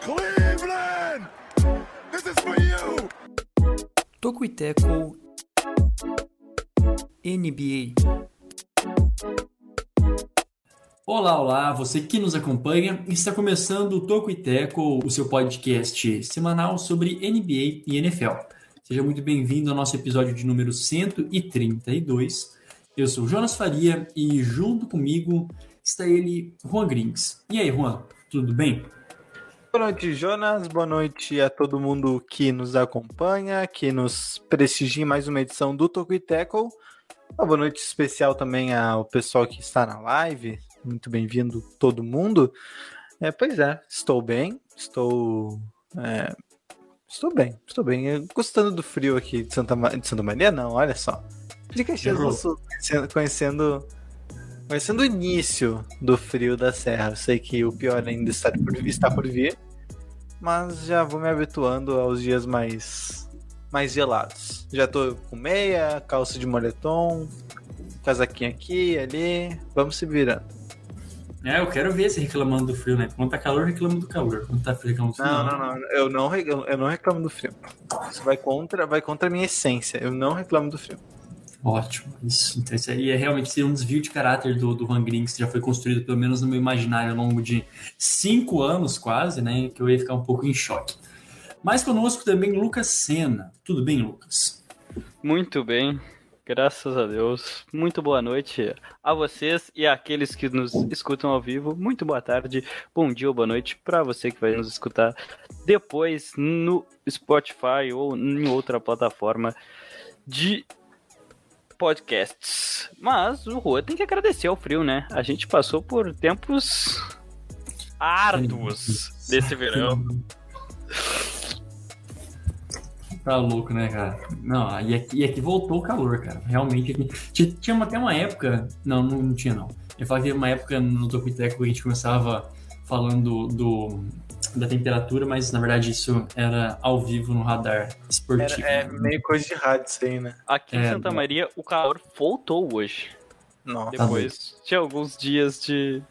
Cleveland! This is for you! Toco e Teco NBA. Olá, olá, você que nos acompanha, está começando o Toco e Teco, o seu podcast semanal sobre NBA e NFL. Seja muito bem-vindo ao nosso episódio de número 132. Eu sou Jonas Faria e junto comigo está ele, Juan Grings. E aí, Juan, tudo bem? Boa noite, Jonas. Boa noite a todo mundo que nos acompanha, que nos prestigia em mais uma edição do Toco e Tackle. Uma boa noite especial também ao pessoal que está na live. Muito bem-vindo todo mundo. É, pois é, estou bem, estou. é, estou bem, estou bem. Gostando do frio aqui de Santa, Ma- de Santa Maria, não, olha só. De Caxias do. Sul, conhecendo, conhecendo, conhecendo o início do frio da Serra. Eu sei que o pior ainda está por, está por vir, mas já vou me habituando aos dias mais, mais gelados. Já tô com meia, calça de moletom, casaquinho aqui ali, vamos se virando. É, eu quero ver você reclamando do frio, né? Quando tá calor, reclama do calor. Quando tá frio, reclama do frio. Não, não, não, eu não, re- eu não reclamo do frio. Isso vai contra, vai contra a minha essência. Eu não reclamo do frio. Ótimo. Isso, então isso aí é realmente ser um desvio de caráter do, do Van Grings, que já foi construído, pelo menos no meu imaginário, ao longo de cinco anos quase, né? Que eu ia ficar um pouco em choque. Mas conosco também Lucas Senna. Tudo bem, Lucas? Muito bem, graças a Deus. Muito boa noite a vocês e àqueles que nos escutam ao vivo. Muito boa tarde, bom dia ou boa noite para você que vai nos escutar depois no Spotify ou em outra plataforma de podcasts. Mas o Rua tem que agradecer ao frio, né? A gente passou por tempos árduos desse verão. Tá louco, né, cara? Não, e aqui, e aqui voltou o calor, cara. Realmente. Aqui, tinha, tinha até uma época. Não, não, não tinha, não. Eu falava que teve uma época no Topiteco que a gente começava falando do, da temperatura, mas na verdade isso era ao vivo no radar esportivo. É, é né? meio coisa de rádio isso aí, né? Aqui em É, Santa né? Maria o calor voltou hoje. Nossa. Depois tinha alguns dias de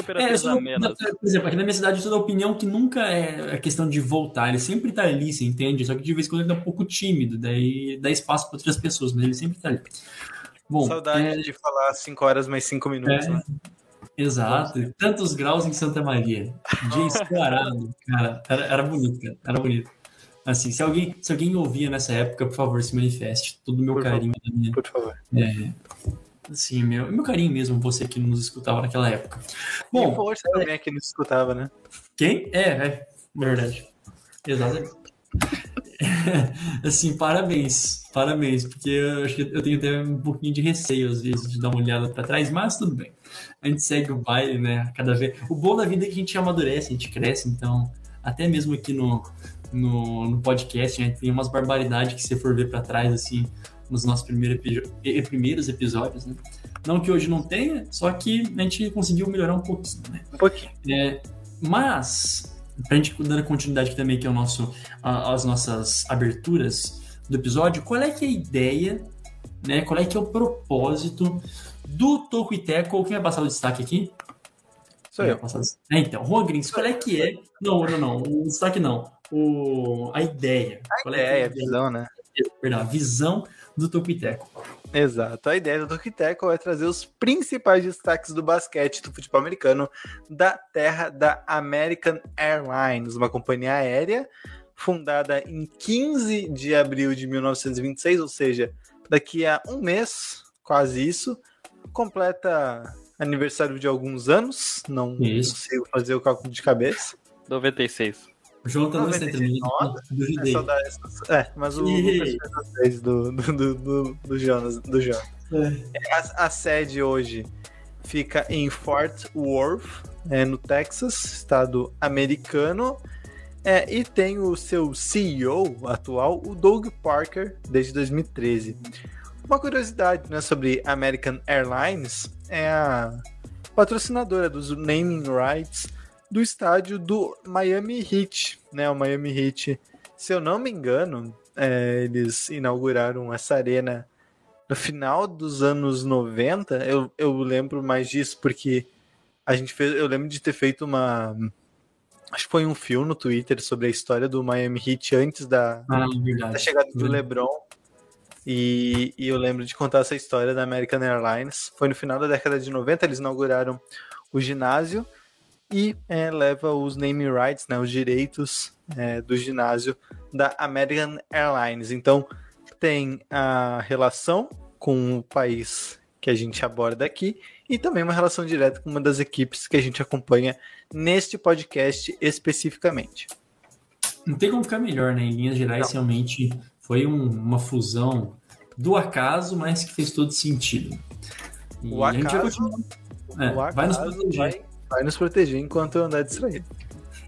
temperaturas sou- amenas. por exemplo, aqui na minha cidade eu sou da opinião que nunca é a questão de voltar, ele sempre tá ali, você entende? Só que de vez em quando ele é um pouco tímido, daí dá espaço para outras pessoas, mas ele sempre tá ali. Bom, Saudade é, de falar 5 horas mais 5 minutos, É. né? exato, tantos graus em Santa Maria, dia esclarado, cara, era, era bonito, cara, era bonito. Assim, se alguém, se alguém ouvia nessa época, por favor, se manifeste. Todo o meu Por carinho, da minha, Por favor. Assim, meu, meu carinho mesmo, você que nos escutava naquela época. Bom, Bom, força também que não escutava, né? Quem? É, é, verdade. Exatamente. assim, parabéns, parabéns, porque eu acho que eu tenho até um pouquinho de receio às vezes de dar uma olhada pra trás, mas tudo bem. A gente segue o baile, né? Cada vez. O bom da vida é que a gente amadurece, a gente cresce, então, até mesmo aqui no, no, no podcast, a gente tem umas barbaridades que se for ver pra trás, assim, nos nossos primeiros, epi- primeiros episódios, né? Não que hoje não tenha, só que a gente conseguiu melhorar um pouquinho, né? Um pouquinho. É, mas, pra gente dar continuidade aqui também, que é o nosso, a- as nossas aberturas do episódio, qual é que é a ideia, né? Qual é que é o propósito do Toco e Teco? Quem vai passar o destaque aqui? Sou eu. É, então, Juan Grins, qual é que é? Não, não, não, o destaque não. O, a ideia. Qual é, É, é é, visão, né? Perdão, a visão do Toco e Teco. Exato. A ideia do Tukiteco é trazer os principais destaques do basquete do futebol americano da terra da American Airlines, uma companhia aérea fundada em 15 de abril de 1926, ou seja, daqui a um mês, quase isso, completa aniversário de alguns anos, não Isso. consigo fazer o cálculo de cabeça. 96. O João tá no 96, centro, nossa, É. É, mas o Ih. Lucas do, do, do, do, Jonas. Do Jonas. A, a sede hoje fica em Fort Worth, é, no Texas, estado americano. É, e tem o seu CEO atual, o Doug Parker, desde 2013. Uma curiosidade né, sobre American Airlines é a patrocinadora dos naming rights do estádio do Miami Heat, né? O Miami Heat se eu não me engano, é, eles inauguraram essa arena no final dos anos 90. Eu, eu lembro mais disso porque a gente fez. Eu lembro de ter feito uma. Acho que foi um filme no Twitter sobre a história do Miami Heat antes da, Ah, verdade. da chegada do Verdade. LeBron. E, e eu lembro de contar essa história da American Airlines. Foi no final da década de 90, eles inauguraram o ginásio e é, leva os name rights, né, os direitos é, do ginásio da American Airlines. Então tem a relação com o país que a gente aborda aqui e também uma relação direta com uma das equipes que a gente acompanha neste podcast especificamente. Não tem como ficar melhor, né? Em linhas gerais, realmente foi um- uma fusão do acaso, mas que fez todo sentido. E O acaso-. É, o vai nos acaso proteger. vai, vai nos proteger enquanto eu andar distraído.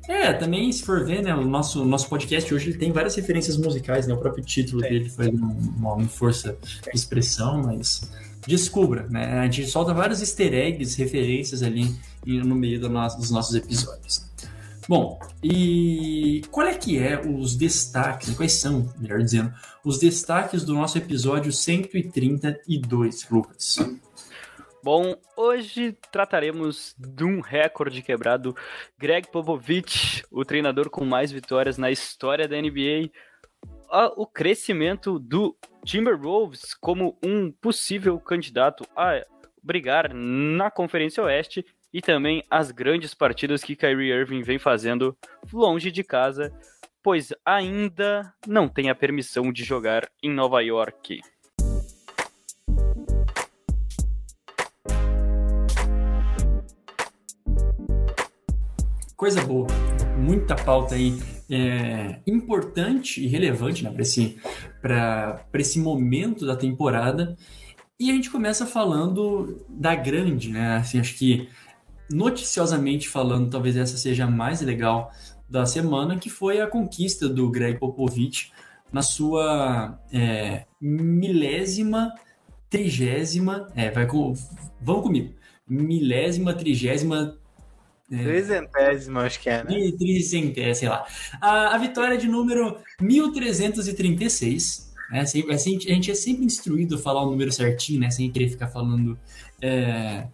É, também se for ver, né, o nosso, nosso podcast hoje ele tem várias referências musicais, né? O próprio título dele foi uma, uma força de expressão, mas descubra, né? A gente solta vários easter eggs, referências ali no meio do nosso- dos nossos episódios. Bom, e qual é que é os destaques, quais são, melhor dizendo, os destaques do nosso episódio 132, Lucas? Bom, hoje trataremos de um recorde quebrado. Greg Popovich, o treinador com mais vitórias na história da NBA. Ah, O crescimento do Timberwolves como um possível candidato a brigar na Conferência Oeste. E também as grandes partidas que Kyrie Irving vem fazendo longe de casa, pois ainda não tem a permissão de jogar em Nova York. Coisa boa, muita pauta aí é, importante e relevante né, para esse, esse momento da temporada. E a gente começa falando da grande, né? Assim, acho que noticiosamente falando, talvez essa seja a mais legal da semana, que foi a conquista do Greg Popovich na sua é, milésima, trigésima, é, vai com, vamos comigo, milésima, trigésima Trezentésima, acho que é, né? de tricentésima, sei lá. A, a vitória de número 1336. Né? Sempre- assim, a gente é sempre instruído a falar o número certinho, né? Sem querer ficar falando é,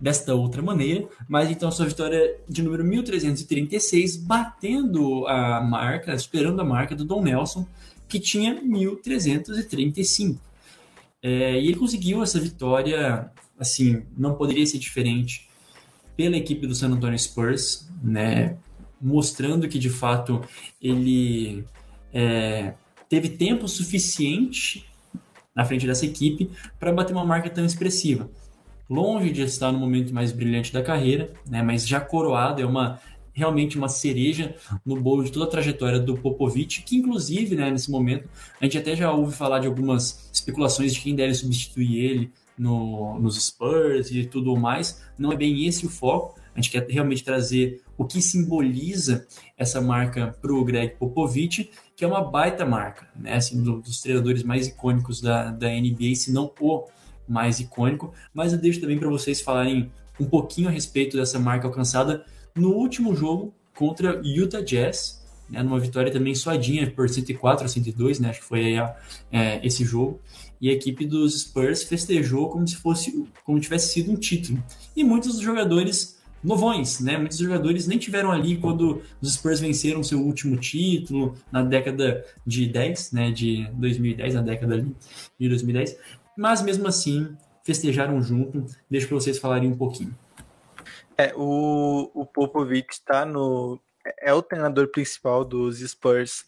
desta outra maneira. Mas então, sua vitória de número 1336, batendo a marca, superando a marca do Dom Nelson, que tinha 1335. É, e ele conseguiu essa vitória, assim, não poderia ser diferente pela equipe do San Antonio Spurs, né, mostrando que de fato ele é, teve tempo suficiente na frente dessa equipe para bater uma marca tão expressiva. Longe de estar no momento mais brilhante da carreira, né, mas já coroado, é uma realmente uma cereja no bolo de toda a trajetória do Popovich, que inclusive, né, nesse momento, a gente até já ouve falar de algumas especulações de quem deve substituir ele no, nos Spurs e tudo mais. Não é bem esse o foco. A gente quer realmente trazer o que simboliza essa marca para o Greg Popovich, que é uma baita marca, né? Assim, do- dos treinadores mais icônicos da, da NBA, se não o mais icônico. Mas eu deixo também para vocês falarem um pouquinho a respeito dessa marca alcançada no último jogo contra Utah Jazz, né? numa vitória também suadinha por 104 a 102, né? Acho que foi aí a- é, esse jogo e a equipe dos Spurs festejou como se fosse como tivesse sido um título. E muitos dos jogadores novões, né? Muitos jogadores nem tiveram ali quando os Spurs venceram seu último título na década de 10, né, de 2010, na década de 2010. Mas mesmo assim, festejaram junto. Deixa para vocês falarem um pouquinho. É, o, o Popovich tá no. É o treinador principal dos Spurs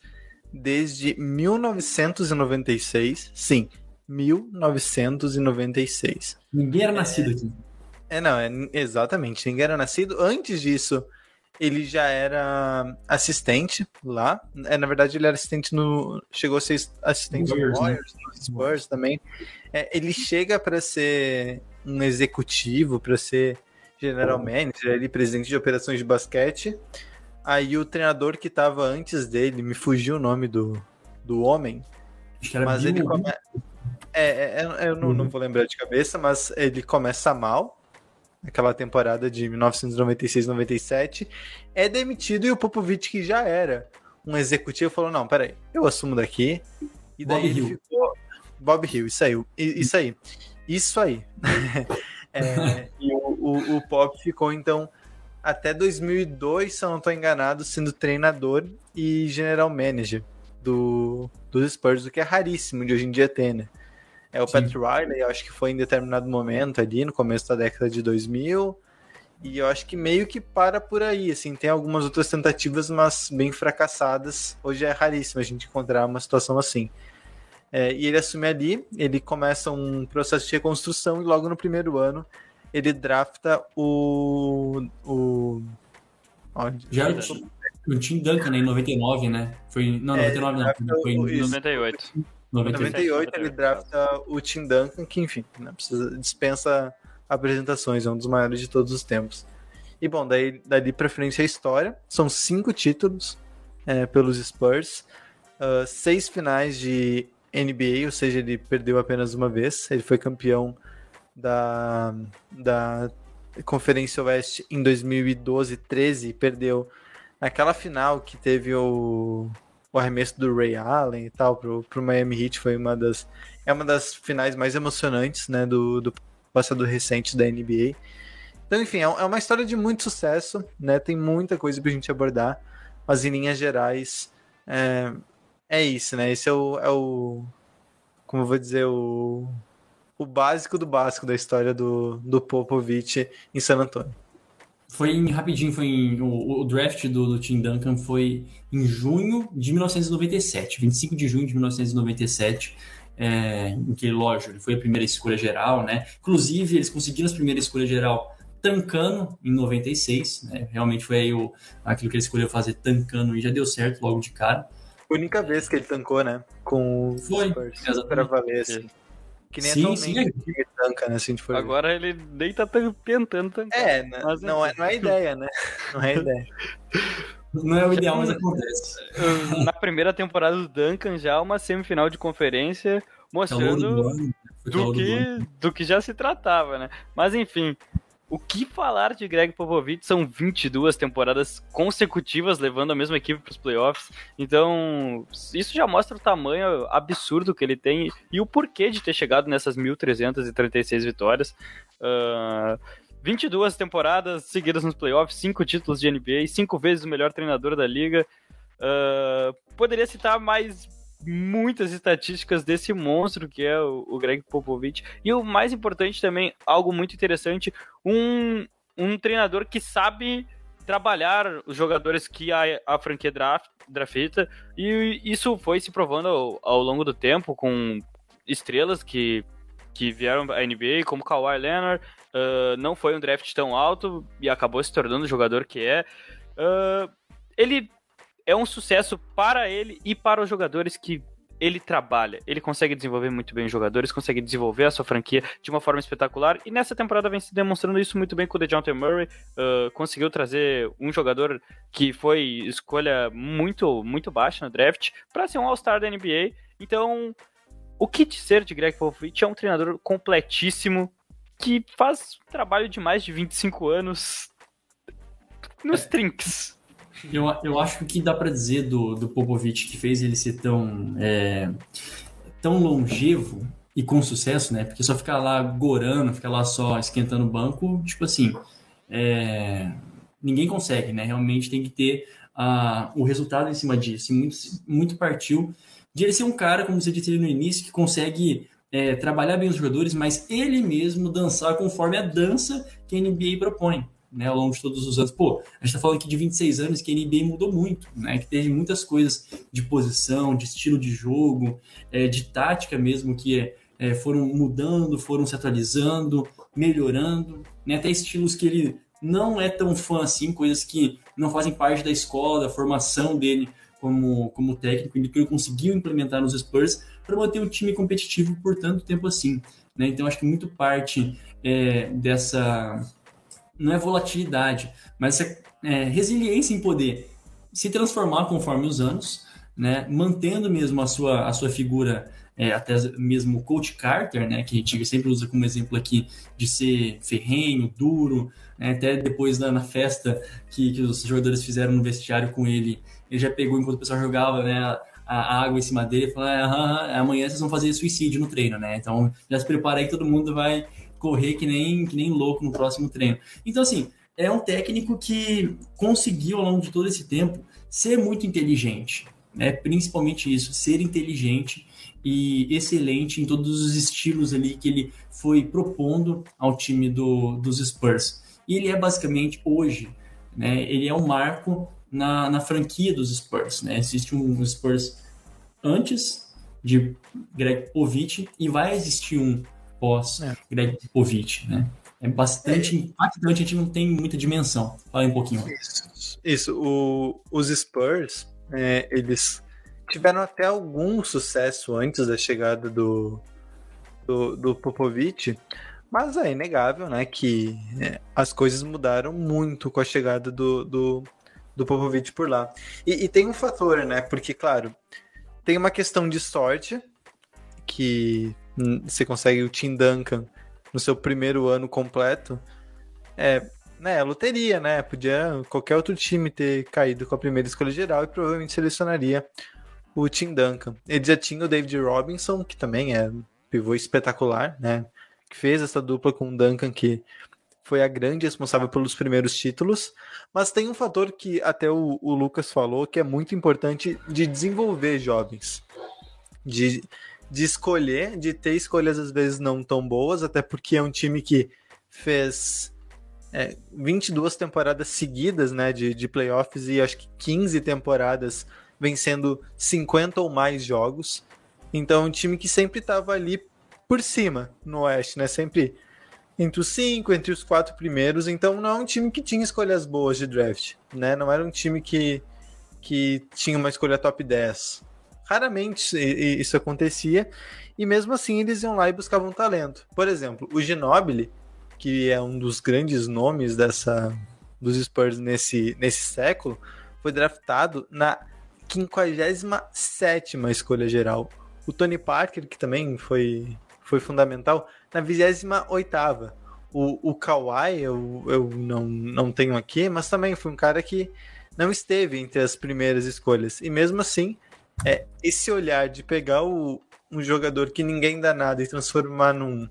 desde 1996. Sim, 1996. Ninguém era nascido aqui. É, não, é, exatamente. Ninguém era nascido. Antes disso, ele já era assistente lá. É, na verdade, ele era assistente no. Chegou a ser assistente No no Warriors, né? No Spurs também. É, ele chega para ser um executivo, para ser general manager, ele presidente de operações de basquete. Aí o treinador que estava antes dele, me fugiu o nome do, do homem, Acho que era mas Bill ele come... é, é, é, eu não, não Uhum. vou lembrar de cabeça, mas ele começa mal. Aquela temporada de 1996-97. É demitido e o Popovich, que já era um executivo falou: não, peraí, eu assumo daqui. E daí Bob ele Hill. ficou. Bob Hill, isso aí. Isso aí. Isso aí. É, e o, o, o Pop ficou, então, até 2002, se eu não estou enganado, sendo treinador e general manager do, dos Spurs, o que é raríssimo de hoje em dia ter, né? É o Sim. Pat Riley, eu acho que foi em determinado momento ali, no começo da década de 2000, e eu acho que meio que para por aí, assim, tem algumas outras tentativas, mas bem fracassadas. Hoje é raríssimo a gente encontrar uma situação assim. É, e ele assume ali, ele começa um processo de reconstrução e logo no primeiro ano ele drafta o. o onde? Já o Tim- o Tim Duncan, né, em 99, né? Foi, não, É, 99 não, drafta foi em o- isso. 98. Em 98. 98 ele drafta o Tim Duncan, que enfim, né, precisa, dispensa apresentações, é um dos maiores de todos os tempos. E bom, daí, dali pra frente é a história. São cinco títulos é, pelos Spurs, ah, seis finais de NBA, ou seja, ele perdeu apenas uma vez. Ele foi campeão da, da Conferência Oeste em 2012, 13 e perdeu naquela final que teve o, o arremesso do Ray Allen e tal pro, pro Miami Heat foi uma das é uma das finais mais emocionantes né do, do passado recente da NBA então enfim é é uma história de muito sucesso né tem muita coisa pra gente abordar mas em linhas gerais é, é isso né esse é o, é o como eu vou dizer o o básico do básico da história do, do Popovich em San Antonio Foi em, rapidinho, foi em, o, o draft do, do Tim Duncan foi em junho de 1997, 25 de junho de 1997, é, em que, lógico, ele foi a primeira escolha geral, né? Inclusive, eles conseguiram a primeira escolha geral tancando em 96, né? Realmente foi aí o, aquilo que ele escolheu fazer tancando e já deu certo logo de cara. única vez que ele tancou né com o Foi, Spurs pra valer assim. que nem Sim, atualmente sim. time tanca né se a gente for ver. Agora ele nem tá tan- tentando tancar. É, né? Mas não, é, não é ideia, né? Não é ideia. Não é o ideal, mas acontece. Na primeira temporada do Duncan, já uma semifinal de conferência do mostrando foi do que, do que já se tratava, né? Mas enfim, o que falar de Greg Popovich são 22 temporadas consecutivas levando a mesma equipe para os playoffs. Então, isso já mostra o tamanho absurdo que ele tem e o porquê de ter chegado nessas 1.336 vitórias. Ah, 22 temporadas seguidas nos playoffs, 5 títulos de NBA, 5 vezes o melhor treinador da liga. Ah, poderia citar mais muitas estatísticas desse monstro que é o, o Greg Popovich. E o mais importante também, algo muito interessante, um, um treinador que sabe trabalhar os jogadores que a, a franquia draft, drafta, e isso foi se provando ao, ao longo do tempo com estrelas que, que vieram à NBA, como Kawhi Leonard, ah, não foi um draft tão alto e acabou se tornando o jogador que é. Ah, ele é um sucesso para ele e para os jogadores que ele trabalha. Ele consegue desenvolver muito bem os jogadores, consegue desenvolver a sua franquia de uma forma espetacular. E nessa temporada vem se demonstrando isso muito bem com o DeJounte Murray. Uh, conseguiu trazer um jogador que foi escolha muito, muito baixa no draft para ser um All-Star da NBA. Então, o que dizer de Greg Popovich é um treinador completíssimo que faz trabalho de mais de 25 anos nos trinks. Eu, eu acho que o que dá pra dizer do, do Popovich que fez ele ser tão, é, tão longevo e com sucesso, né? Porque só ficar lá gorando, ficar lá só esquentando o banco, tipo assim, é, ninguém consegue, né? Realmente tem que ter o resultado em cima disso. Muito, muito partiu de ele ser um cara, como você disse no início, que consegue é, trabalhar bem os jogadores, mas ele mesmo dançar conforme a dança que a NBA propõe né, ao longo de todos os anos. Pô, a gente tá falando aqui de 26 anos que a NBA mudou muito, né? Que teve muitas coisas de posição, de estilo de jogo, é, de tática mesmo, que é, foram mudando, foram se atualizando, melhorando, né? Até estilos que ele não é tão fã assim, coisas que não fazem parte da escola, da formação dele como, como técnico, e que ele conseguiu implementar nos Spurs para manter o time competitivo por tanto tempo assim. Né? Então, acho que muito parte é, dessa não é volatilidade, mas essa é, resiliência em poder se transformar conforme os anos, né, mantendo mesmo a sua, a sua figura, é, até mesmo o Coach Carter, né, que a gente sempre usa como exemplo aqui, de ser ferrenho, duro, né, até depois na, na festa que, que, os jogadores fizeram no vestiário com ele, ele já pegou enquanto o pessoal jogava, né, a, água em cima dele e falou, ah, amanhã vocês vão fazer suicídio no treino, né? Então já se prepara aí que todo mundo vai correr que nem, que nem louco no próximo treino. Então, assim, é um técnico que conseguiu, ao longo de todo esse tempo, ser muito inteligente, né? Principalmente isso, ser inteligente e excelente em todos os estilos ali que ele foi propondo ao time do, dos Spurs. E ele é basicamente hoje, né? Ele é um marco na, na franquia dos Spurs, né? Existe um Spurs antes de Greg Povich e vai existir um pós é. Greg Povich, né? É bastante é. impactante, a gente não tem muita dimensão. Fala um pouquinho. Isso, isso. O, os Spurs, é, eles tiveram até algum sucesso antes da chegada do, do, do Popovich, mas é inegável, né, que é, as coisas mudaram muito com a chegada do, do, do Popovich por lá. E, e tem um fator, né, porque, claro, tem uma questão de sorte, que você consegue o Tim Duncan no seu primeiro ano completo, é, né, loteria, né? Podia qualquer outro time ter caído com a primeira escolha geral e provavelmente selecionaria o Tim Duncan. Ele já tinha o David Robinson, que também é um pivô espetacular, né? Que fez essa dupla com o Duncan, que foi a grande responsável pelos primeiros títulos. Mas tem um fator que até o, o Lucas falou que é muito importante de desenvolver jovens. De de escolher, de ter escolhas às vezes não tão boas, até porque é um time que fez é, 22 temporadas seguidas né, de, de playoffs e acho que 15 temporadas vencendo 50 ou mais jogos. Então, um time que sempre estava ali por cima no Oeste, né? Sempre entre os cinco, entre os quatro primeiros. Então, não é um time que tinha escolhas boas de draft, né? Não era um time que, que tinha uma escolha top 10. Raramente isso acontecia, e mesmo assim eles iam lá e buscavam talento. Por exemplo, o Ginobili, que é um dos grandes nomes dessa dos Spurs nesse, nesse século, foi draftado na 57 escolha geral. O Tony Parker, que também foi, foi fundamental, na 28 o, o Kawhi eu, eu não, não tenho aqui, mas também foi um cara que não esteve entre as primeiras escolhas. E mesmo assim, é, esse olhar de pegar o, um jogador que ninguém dá nada e transformar num,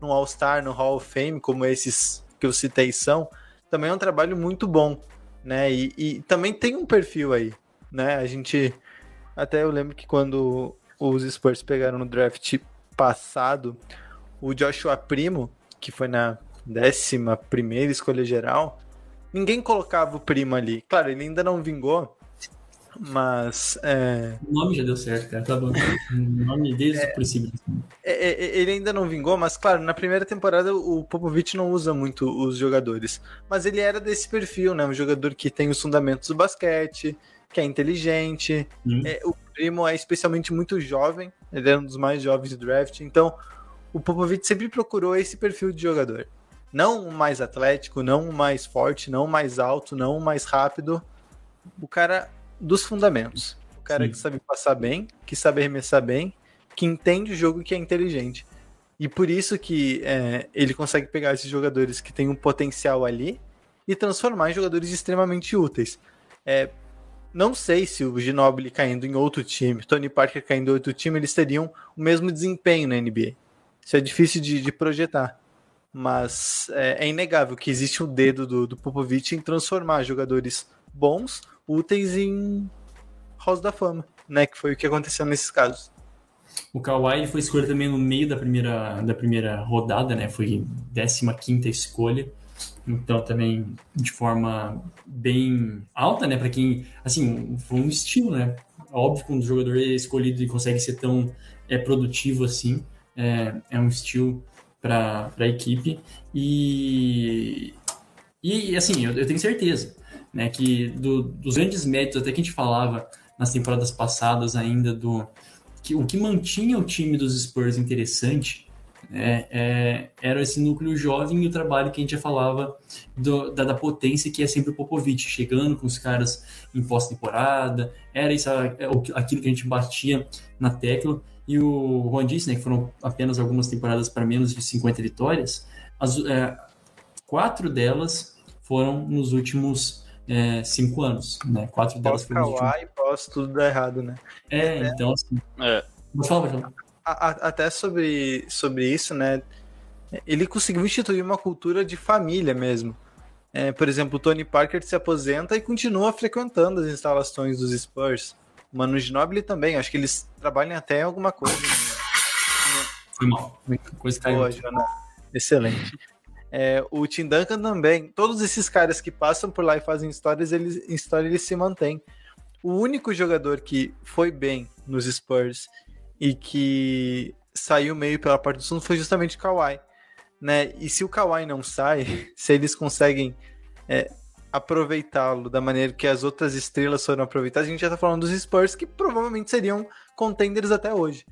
num All-Star, no Hall of Fame, como esses que eu citei são, também é um trabalho muito bom, né? E, e também tem um perfil aí, né? A gente. Até eu lembro que quando os Spurs pegaram no draft passado o Joshua Primo, que foi na décima primeira escolha geral, ninguém colocava o Primo ali. Claro, ele ainda não vingou, mas. É... O nome já deu certo, cara. Tá bom. O nome desde é, o princípio. É, é, ele ainda não vingou, mas claro, na primeira temporada o Popovich não usa muito os jogadores. Mas ele era desse perfil, né? Um jogador que tem os fundamentos do basquete, que é inteligente. Hum. O Primo é especialmente muito jovem, ele é um dos mais jovens do draft. Então, o Popovich sempre procurou esse perfil de jogador. Não o mais atlético, não o mais forte, não o mais alto, não o mais rápido. O cara dos fundamentos. O cara Sim. que sabe passar bem, que sabe arremessar bem, que entende o jogo e que é inteligente. E por isso que é, ele consegue pegar esses jogadores que têm um potencial ali e transformar em jogadores extremamente úteis. É, não sei se o Ginobili caindo em outro time, Tony Parker caindo em outro time, eles teriam o mesmo desempenho na NBA. Isso é difícil de, de projetar. Mas é, é, inegável que existe o um dedo do, do Popovich em transformar jogadores bons úteis em House da Fama, né? Que foi o que aconteceu nesses casos. O Kawhi foi escolhido também no meio da primeira, da primeira rodada, né? Foi 15 escolha. Então, também de forma bem alta, né? Para quem, assim, foi um estilo, né? Óbvio que um jogador é escolhido e consegue ser tão é, produtivo assim, é, é um estilo para a equipe. E, e assim, eu, eu tenho certeza né? Que do, dos grandes méritos, até que a gente falava nas temporadas passadas ainda do que o que mantinha o time dos Spurs interessante né, é, era esse núcleo jovem e o trabalho que a gente já falava do, da, da, potência que é sempre o Popovich, chegando com os caras em pós-temporada, era isso, é, aquilo que a gente batia na tecla, e o Juan disse né, que foram apenas algumas temporadas para menos de 50 vitórias, as, é, quatro delas foram nos últimos é, cinco anos, né? Quatro delas foram nos últimos- Kawhi, pós tudo dá errado, né? É, então assim. É. Vou falar, vou falar. A- a- até sobre, sobre isso, né? Ele conseguiu instituir uma cultura de família mesmo. É, por exemplo, o Tony Parker se aposenta e continua frequentando as instalações dos Spurs. O Manu Ginobili também, acho que eles trabalham até em alguma coisa. né? Foi mal. Coisa caiu. Boa. Excelente. É, o Tim Duncan também. Todos esses caras que passam por lá e fazem histórias, eles, em história eles se mantêm. O único jogador que foi bem nos Spurs e que saiu meio pela parte do fundo foi justamente o Kawhi. Né? E se o Kawhi não sai, se eles conseguem é, aproveitá-lo da maneira que as outras estrelas foram aproveitadas, a gente já tá falando dos Spurs que provavelmente seriam contenders até hoje.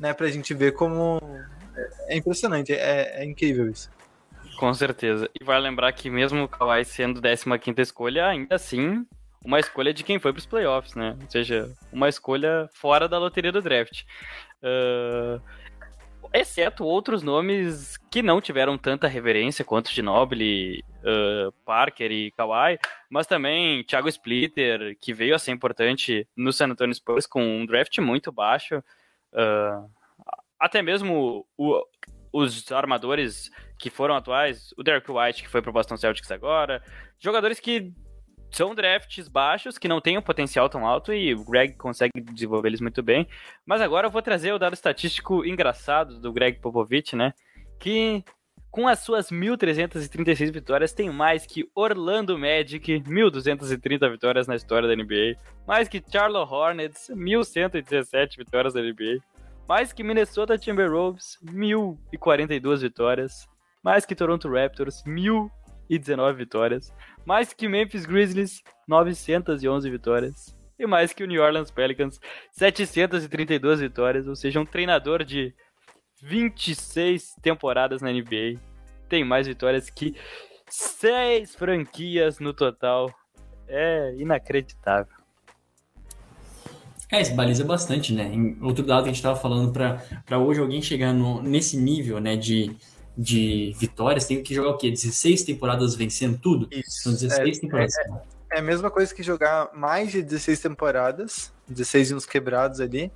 Né? Pra gente ver como. É impressionante, é, é incrível isso. Com certeza. E vai lembrar que mesmo o Kawhi sendo 15ª escolha, ainda assim, uma escolha de quem foi pros playoffs, né? Ou seja, uma escolha fora da loteria do draft. Ah, exceto outros nomes que não tiveram tanta reverência quanto Ginobili, ah, Parker e Kawhi, mas também Thiago Splitter, que veio a ser importante no San Antonio Spurs com um draft muito baixo. Ah, até mesmo o- os armadores que foram atuais, o Derek White, que foi pro Boston Celtics agora, jogadores que são drafts baixos, que não têm um potencial tão alto, e o Greg consegue desenvolver eles muito bem. Mas agora eu vou trazer o dado estatístico engraçado do Greg Popovich, né? Que com as suas 1.336 vitórias, tem mais que Orlando Magic, 1.230 vitórias na história da NBA, mais que Charlotte Hornets, 1.117 vitórias da NBA, mais que Minnesota Timberwolves, 1.042 vitórias, mais que Toronto Raptors, 1.019 vitórias, mais que Memphis Grizzlies, 911 vitórias, e mais que o New Orleans Pelicans, 732 vitórias, ou seja, um treinador de 26 temporadas na NBA tem mais vitórias que seis franquias no total. É inacreditável. É, isso baliza bastante, né? Em outro dado que a gente estava falando, para hoje alguém chegar no, nesse nível né, de, de vitórias, tem que jogar o quê? 16 temporadas vencendo tudo? Isso. São 16 É, temporadas. É a mesma coisa que jogar mais de 16 temporadas, 16 uns quebrados ali,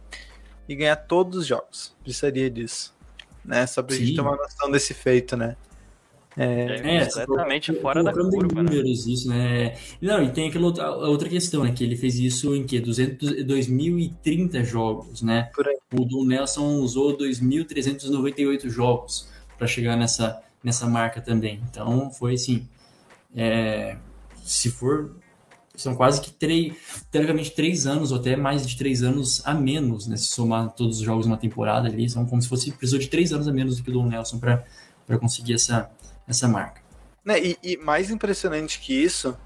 e ganhar todos os jogos. Precisaria disso. Né? Só pra Sim. gente ter uma noção desse feito, né? É, se completamente colo- fora da curva, né? números isso, né? Não, e tem aquela outra, outra questão, né? Que ele fez isso em que? 200, 2030 jogos, né? Por aí. O Don Nelson usou 2.398 jogos para chegar nessa, nessa marca também. Então, foi assim. é, se for. São quase que três, teoricamente três anos, ou até mais de três anos a menos, né? Se somar todos os jogos numa temporada ali, são como se fosse. Precisou de três anos a menos do que o Don Nelson para conseguir essa, essa marca. Né, E, e mais impressionante que isso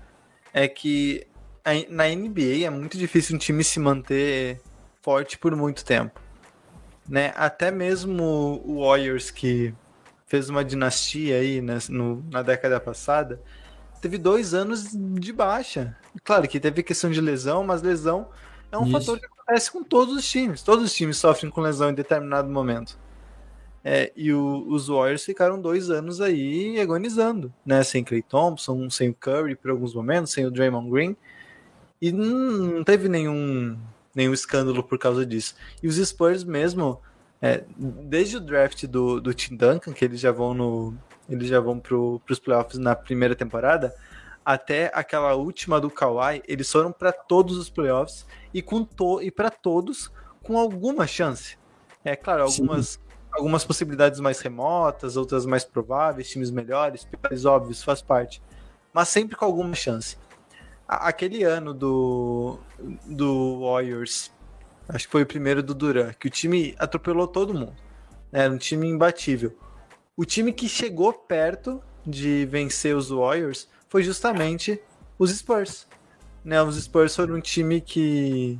é que a- na NBA é muito difícil um time se manter forte por muito tempo. Né? Até mesmo o Warriors, que fez uma dinastia aí né, no- na década passada, teve dois anos de baixa. Claro que teve questão de lesão, mas lesão é um Isso. fator que acontece com todos os times. Todos os times sofrem com lesão em determinado momento. É, e o- os Warriors ficaram dois anos aí agonizando, né? Sem Clay Thompson, sem o Curry por alguns momentos, sem o Draymond Green. E não não teve nenhum, nenhum escândalo por causa disso. E os Spurs mesmo, é, desde o draft do, do Tim Duncan, que eles já vão no. Eles já vão pro, pros playoffs na primeira temporada, até aquela última do Kawhi, eles foram para todos os playoffs e, com to, e para todos com alguma chance. É claro, Sim. algumas, algumas possibilidades mais remotas, outras mais prováveis, times melhores, piores, óbvios, faz parte. Mas sempre com alguma chance. A- Aquele ano do, do Warriors, acho que foi o primeiro do Duran, que o time atropelou todo mundo. Era um time imbatível. O time que chegou perto de vencer os Warriors foi justamente os Spurs. Né? Os Spurs foram um time que,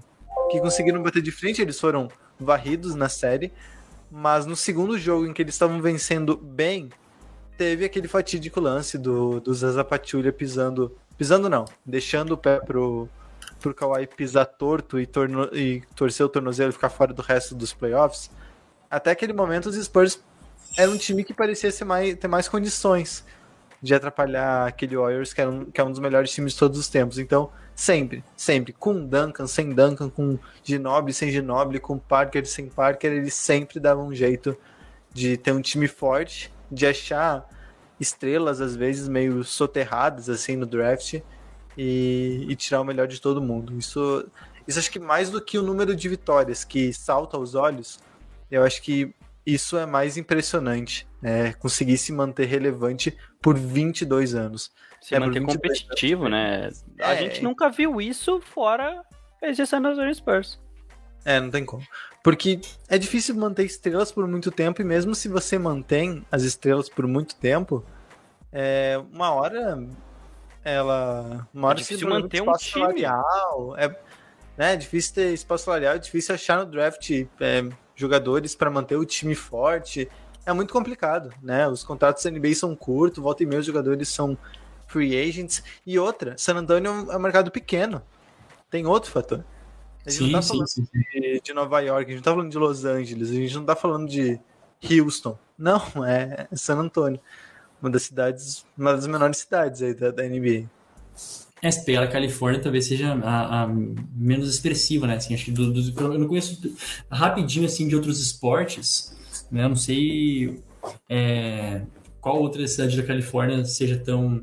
que conseguiram bater de frente, eles foram varridos na série, mas no segundo jogo em que eles estavam vencendo bem, teve aquele fatídico lance do, do Zaza pisando, pisando não, deixando o pé pro, pro Kawhi pisar torto e, torno, e torcer o tornozelo e ficar fora do resto dos playoffs. Até aquele momento os Spurs eram um time que parecia ser mais, ter mais condições de atrapalhar aquele Warriors, que é, um, que é um dos melhores times de todos os tempos. Então, sempre, sempre, com Duncan, sem Duncan, com Ginobili, sem Ginobili, com Parker, sem Parker, eles sempre davam um jeito de ter um time forte, de achar estrelas, às vezes, meio soterradas, assim, no draft, e, e tirar o melhor de todo mundo. Isso, isso acho que mais do que o número de vitórias que salta aos olhos, eu acho que isso é mais impressionante, né? Conseguir se manter relevante por 22 anos. Se É, manter por 22 competitivo, né? A É. gente nunca viu isso fora esse San Antonio Spurs. É, não tem como. Porque é difícil manter estrelas por muito tempo, e mesmo se você mantém as estrelas por muito tempo, é, uma hora ela. Uma hora É difícil se manter um espaço time. salarial. É, né, é difícil ter espaço salarial, é difícil achar no draft é, jogadores para manter o time forte. É muito complicado, né? Os contratos da NBA são curtos, volta e meia os jogadores são free agents. E outra, San Antonio é um mercado pequeno. Tem outro fator. A gente Sim, não tá sim, falando sim. de, de Nova York, a gente não tá falando de Los Angeles, a gente não tá falando de Houston. Não, é San Antonio. Uma das cidades, uma das menores cidades aí da, da NBA. É, se pegar a Califórnia, talvez seja a, a menos expressiva, né? Assim, acho que do, do- eu não conheço rapidinho, assim, de outros esportes, né? Eu não sei é, qual outra cidade da Califórnia seja tão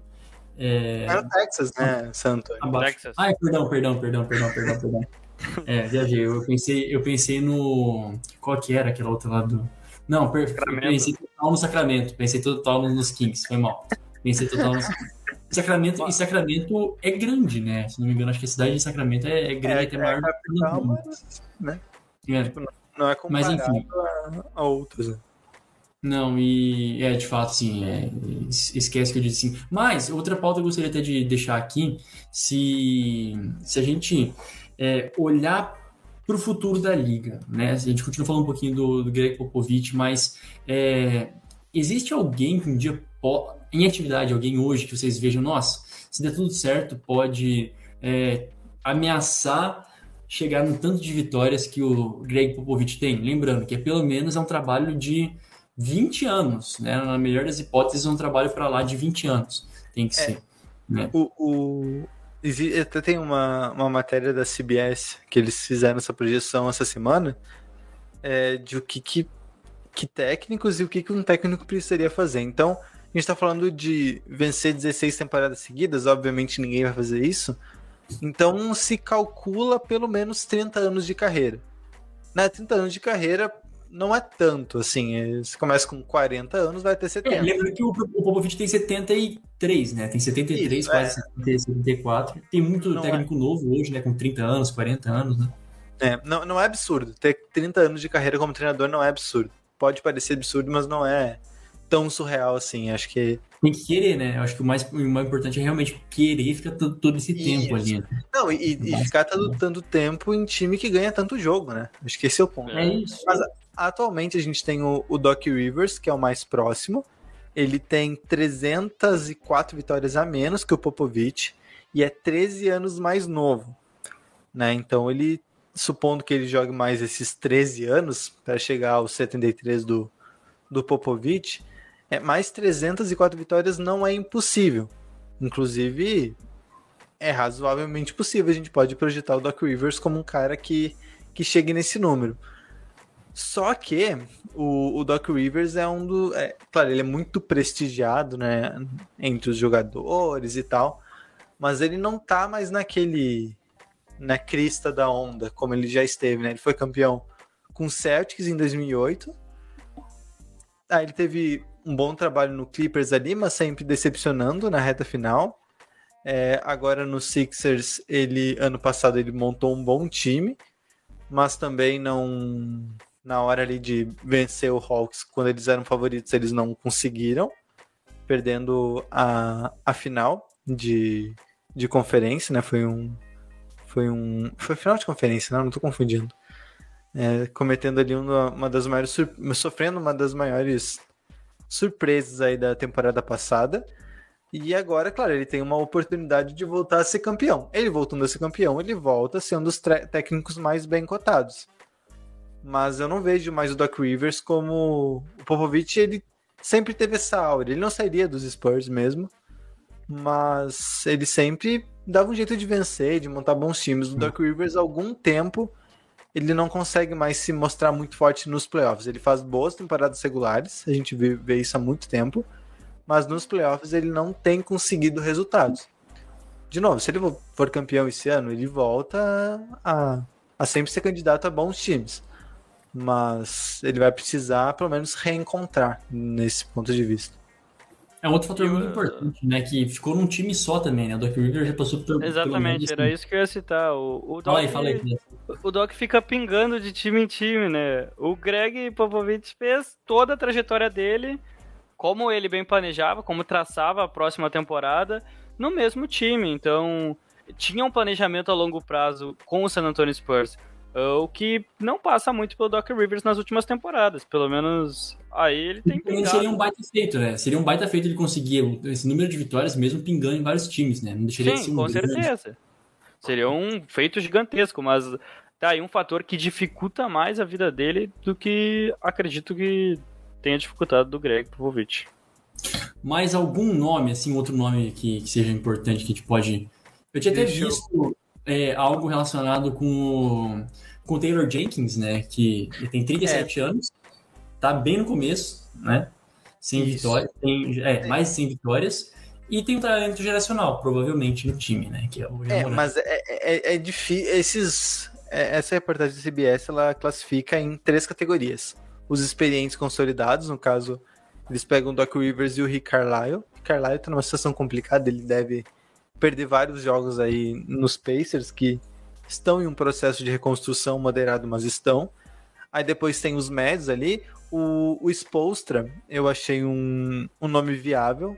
é, É no Texas, né, San Antonio? abaixo. Texas. Ai, perdão, perdão, perdão, perdão, perdão, perdão. É, viajei. Eu pensei, eu pensei no... Qual que era aquela outra lá do... Não, per... Sacramento. pensei total no Sacramento. Pensei total nos Kings, foi mal. Pensei total nos Sacramento, e Sacramento é grande, né? Se não me engano, acho que a cidade de Sacramento é, é grande, É, até é maior do que capital, o mas é. não é Mas, comparado enfim. a, a outros. né? Não, e é de fato, sim, é, es- esquece que eu disse sim. Mas, outra pauta que eu gostaria até de deixar aqui, se, se a gente é, olhar para o futuro da liga, né? A gente continua falando um pouquinho do, do Greg Popovich, mas é, existe alguém que um dia, em atividade, alguém hoje que vocês vejam, nossa, se der tudo certo, pode é, ameaçar chegar no tanto de vitórias que o Greg Popovich tem? Lembrando que é pelo menos é um trabalho de 20 anos, né? Na melhor das hipóteses, é um trabalho para lá de 20 anos. Tem que ser. Né? O, o- até tem uma, uma matéria da CBS que eles fizeram essa projeção essa semana é, de o que, que, que técnicos e o que, que um técnico precisaria fazer. Então, a gente está falando de vencer 16 temporadas seguidas, obviamente ninguém vai fazer isso. Então se calcula pelo menos 30 anos de carreira. Né? 30 anos de carreira não é tanto, assim. é- Você começa com 40 anos, vai ter 70. É, lembrando que o, o Popovich tem 73, né? Tem 73, Isso, quase 70, 74. Tem muito Não técnico novo hoje, né? Com 30 anos, 40 anos, né? É, não, não é absurdo. Ter 30 anos de carreira como treinador não é absurdo. Pode parecer absurdo, mas não é tão surreal assim. Acho que. Tem que querer, né? Eu acho que o mais, o mais importante é realmente querer ficar todo, todo esse tempo Isso. ali. né? Não, e, e ficar tanto, tanto tempo em time que ganha tanto jogo, né? Acho que esse é o ponto. É isso. Atualmente a gente tem o, o Doc Rivers, que é o mais próximo. Ele tem 304 vitórias a menos que o Popovich e é 13 anos mais novo. Né? Então ele, supondo que ele jogue mais esses 13 anos para chegar aos 73 do, do Popovich, é, mais 304 vitórias não é impossível. Inclusive, é razoavelmente possível. A gente pode projetar o Doc Rivers como um cara que, que chegue nesse número. Só que o, o Doc Rivers é um do. É, claro, ele é muito prestigiado, né? Entre os jogadores e tal. Mas ele não tá mais naquele. Na crista da onda, como ele já esteve, né? Ele foi campeão com o Celtics em 2008. Aí ele teve um bom trabalho no Clippers ali, mas sempre decepcionando na reta final. É, agora no Sixers, ele ano passado ele montou um bom time, mas também não na hora ali de vencer o Hawks, quando eles eram favoritos, eles não conseguiram, perdendo a, a final de, de conferência, né? Foi um foi um foi final de conferência, não, não tô confundindo. É, cometendo ali uma, uma das maiores sofrendo uma das maiores surpresas aí da temporada passada. E agora, claro, ele tem uma oportunidade de voltar a ser campeão. Ele voltando a ser campeão, ele volta a ser um dos técnicos mais bem cotados. Mas eu não vejo mais o Doc Rivers como o Popovich, ele sempre teve essa aura. Ele não sairia dos Spurs mesmo, mas ele sempre dava um jeito de vencer, de montar bons times. O Doc Rivers, há algum tempo, ele não consegue mais se mostrar muito forte nos playoffs. Ele faz boas temporadas regulares, a gente vê, vê isso há muito tempo, mas nos playoffs ele não tem conseguido resultados. De novo, se ele for campeão esse ano, ele volta a, a sempre ser candidato a bons times. Mas ele vai precisar, pelo menos, reencontrar nesse ponto de vista. É um outro fator muito importante, né? Que ficou num time só também, né? O Doc Rivers já passou por. Exatamente, era isso que eu ia citar. O, o Doc, Fala aí, fala aí. O Doc fica pingando de time em time, né? O Greg Popovich fez toda a trajetória dele, como ele bem planejava, como traçava a próxima temporada, no mesmo time. Então, tinha um planejamento a longo prazo com o San Antonio Spurs. O que não passa muito pelo Doc Rivers nas últimas temporadas. Pelo menos aí ele tem pingado. Seria um baita feito, né? Seria um baita feito ele conseguir esse número de vitórias mesmo pingando em vários times, né? Não deixaria Sim, de ser um com grande. certeza. Seria um feito gigantesco, mas tá aí um fator que dificulta mais a vida dele do que acredito que tenha dificultado do Greg Popovich. Mais algum nome, assim, outro nome que, que seja importante que a gente pode. Eu tinha até Deixa eu- visto é, algo relacionado com com o Taylor Jenkins, né? Que ele tem 37 anos, tá bem no começo, né? Sem Isso. vitórias, tem, é, mais de 100 vitórias. E tem um talento geracional, provavelmente, no time, né? Que é o É, mas é, é, é difícil. Esses, é- essa reportagem da CBS ela classifica em três categorias: os experientes consolidados, no caso, eles pegam o Doc Rivers e o Rick Carlisle. O Carlisle tá numa situação complicada, ele deve perder vários jogos aí nos Pacers, que estão em um processo de reconstrução moderado, mas estão. Aí depois tem os Meds ali. O, o Spolstra, eu achei um, um nome viável,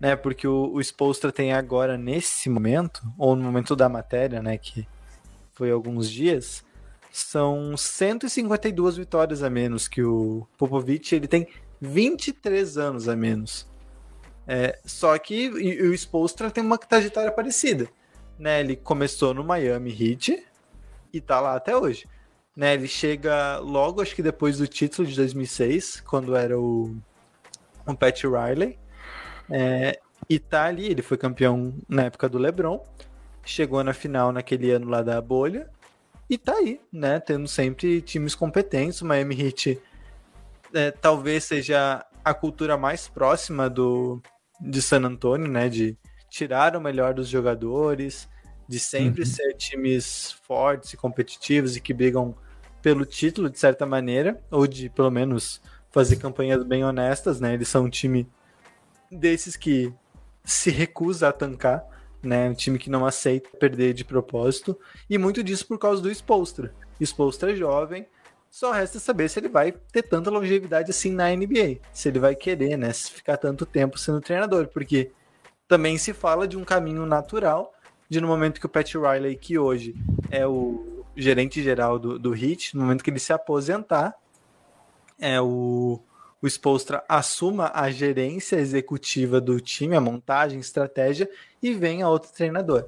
né? Porque o, o Spolstra tem agora, nesse momento, ou no momento da matéria, né? Que foi alguns dias, são 152 vitórias a menos que o Popovich. Ele tem 23 anos a menos. É, só que e- e o Spolstra tem uma trajetória parecida. Né? Ele começou no Miami Heat e tá lá até hoje. Né? Ele chega logo, acho que depois do título de 2006, quando era o, o Pat Riley. É, e tá ali, ele foi campeão na época do LeBron, chegou na final naquele ano lá da bolha, e tá aí, né? Tendo sempre times competentes. O Miami Heat é, talvez seja a cultura mais próxima do de San Antonio, né? De tirar o melhor dos jogadores, de sempre Uhum. ser times fortes e competitivos e que brigam pelo título de certa maneira, ou de pelo menos fazer campanhas bem honestas, né? Eles são um time desses que se recusa a tancar, né? Um time que não aceita perder de propósito, e muito disso por causa do Spolstra. Spolstra é jovem, só resta saber se ele vai ter tanta longevidade assim na NBA, se ele vai querer, né, se ficar tanto tempo sendo treinador, porque também se fala de um caminho natural de no momento que o Pat Riley, que hoje é o gerente geral do, do Heat, no momento que ele se aposentar, é o, o Spolstra assuma a gerência executiva do time, a montagem, estratégia, e venha outro treinador.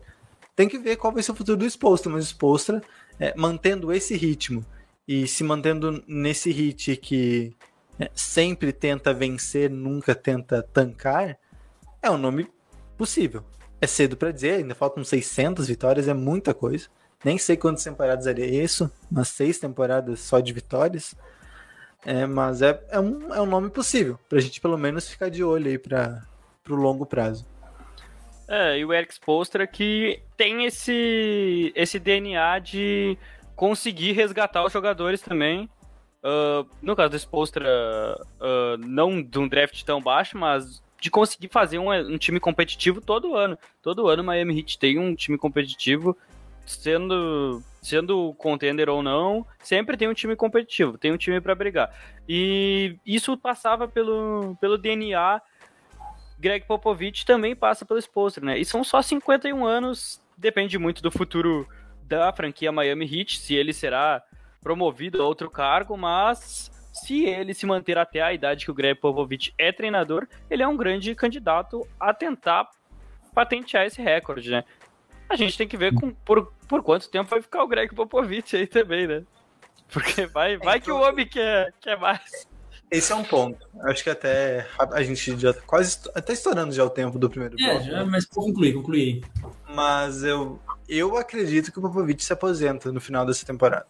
Tem que ver qual vai ser o futuro do Spolstra, mas o Spolstra, é, mantendo esse ritmo e se mantendo nesse hit que é, sempre tenta vencer, nunca tenta tancar, é um nome possível. É cedo para dizer, ainda faltam 600 vitórias, é muita coisa. Nem sei quantas temporadas era isso, umas seis temporadas só de vitórias. É, mas é, é, um, é um nome possível, pra gente pelo menos ficar de olho aí para pro longo prazo. É, e o Eric Spolstra que tem esse, esse DNA de conseguir resgatar os jogadores também. Uh, no caso do Spolstra, uh, não de um draft tão baixo, mas de conseguir fazer um, um time competitivo todo ano. Todo ano o Miami Heat tem um time competitivo, sendo sendo contender ou não, sempre tem um time competitivo, tem um time para brigar. E isso passava pelo, pelo DNA Greg Popovich também passa pelo Spolstra, né? E são só 51 anos, depende muito do futuro da franquia Miami Heat, se ele será promovido a outro cargo, mas se ele se manter até a idade que o Greg Popovich é treinador, ele é um grande candidato a tentar patentear esse recorde, né? A gente tem que ver com, por, por quanto tempo vai ficar o Greg Popovich aí também, né? Porque vai, vai que o homem quer, quer mais. Esse é um ponto. Acho que até a gente já tá quase até estourando já o tempo do primeiro É, bloco. já, mas vou concluir, concluir. Mas eu, eu acredito que o Popovich se aposenta no final dessa temporada.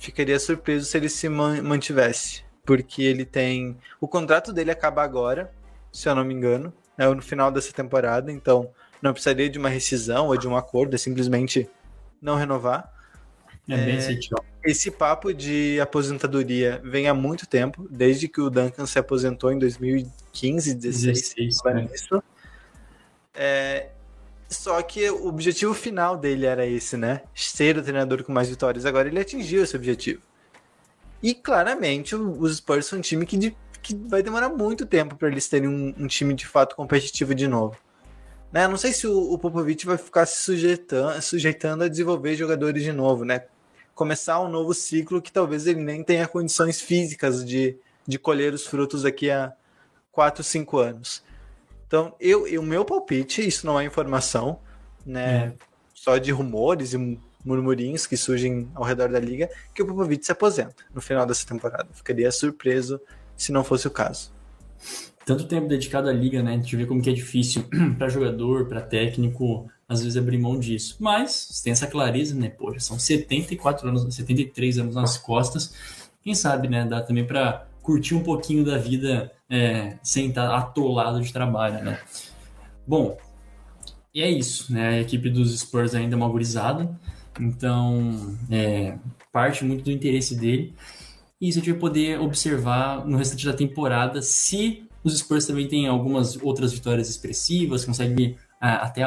Ficaria surpreso se ele se man- mantivesse. Porque ele tem. O contrato dele acaba agora, se eu não me engano. É no final dessa temporada. Então não precisaria de uma rescisão ou de um acordo. É simplesmente não renovar. É, bem aceito. Esse papo de aposentadoria vem há muito tempo, desde que o Duncan se aposentou em 2015, 16. 16. Para né? isso. É, só que o objetivo final dele era esse, né? Ser o treinador com mais vitórias. Agora ele atingiu esse objetivo. E claramente os Spurs são um time que, de- que vai demorar muito tempo para eles terem um, um time de fato competitivo de novo. Né? Não sei se o, o Popovich vai ficar se sujeitando, sujeitando a desenvolver jogadores de novo, né? Começar um novo ciclo que talvez ele nem tenha condições físicas de, de colher os frutos daqui a 4, 5 anos. Então, eu, o meu palpite, isso não é informação, né? Só de rumores e murmurinhos que surgem ao redor da liga, que o Popovich se aposenta no final dessa temporada. Ficaria surpreso se não fosse o caso. Tanto tempo dedicado à liga, né? A gente vê como que é difícil para jogador, para técnico, às vezes abrir mão disso. Mas tem essa clareza, né? Poxa, são 74 anos, 73 anos nas costas. Quem sabe, né? Dá também para curtir um pouquinho da vida é, sem estar atolado de trabalho, né? Bom, e é isso, né? A equipe dos Spurs ainda é uma gurizada, então é, parte muito do interesse dele. E isso a gente vai poder observar no restante da temporada se os Spurs também têm algumas outras vitórias expressivas, conseguem ah, até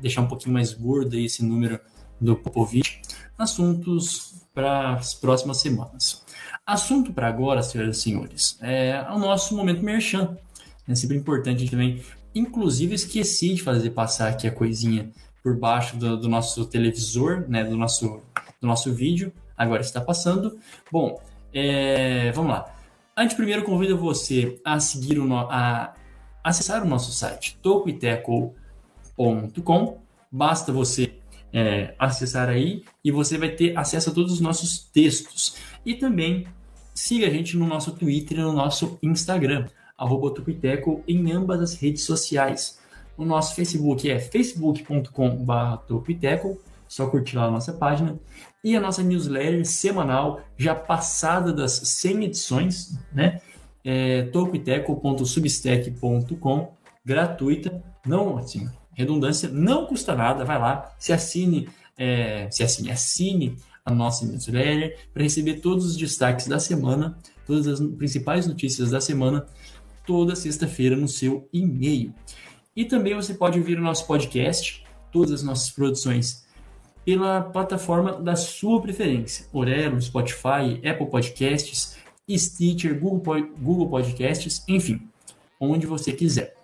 deixar um pouquinho mais gordo esse número do Popovich. Assuntos para as próximas semanas. Assunto para agora, senhoras e senhores, é o nosso momento merchan. É sempre importante a gente também. Inclusive, esqueci de fazer passar aqui a coisinha por baixo do, do nosso televisor, né, do nosso, do nosso vídeo. Agora está passando. Bom, é, vamos lá. Antes, primeiro, convido você a seguir o no, a acessar o nosso site tocoiteco.com. Basta você é, acessar aí e você vai ter acesso a todos os nossos textos. E também siga a gente no nosso Twitter e no nosso Instagram, arroba Tocoiteco, em ambas as redes sociais. O nosso Facebook é facebook.com.br Tocoiteco, só curtir lá a nossa página. E a nossa newsletter semanal, já passada das 100 edições, né? É tocoiteco.substack.com, gratuita, não, assim, redundância, não custa nada, vai lá, se assine, é, se assine, assine a nossa newsletter para receber todos os destaques da semana, todas as principais notícias da semana, toda sexta-feira no seu e-mail. E também você pode ouvir o nosso podcast, todas as nossas produções pela plataforma da sua preferência. Orelo, Spotify, Apple Podcasts, Stitcher, Google, Google Podcasts, enfim, onde você quiser.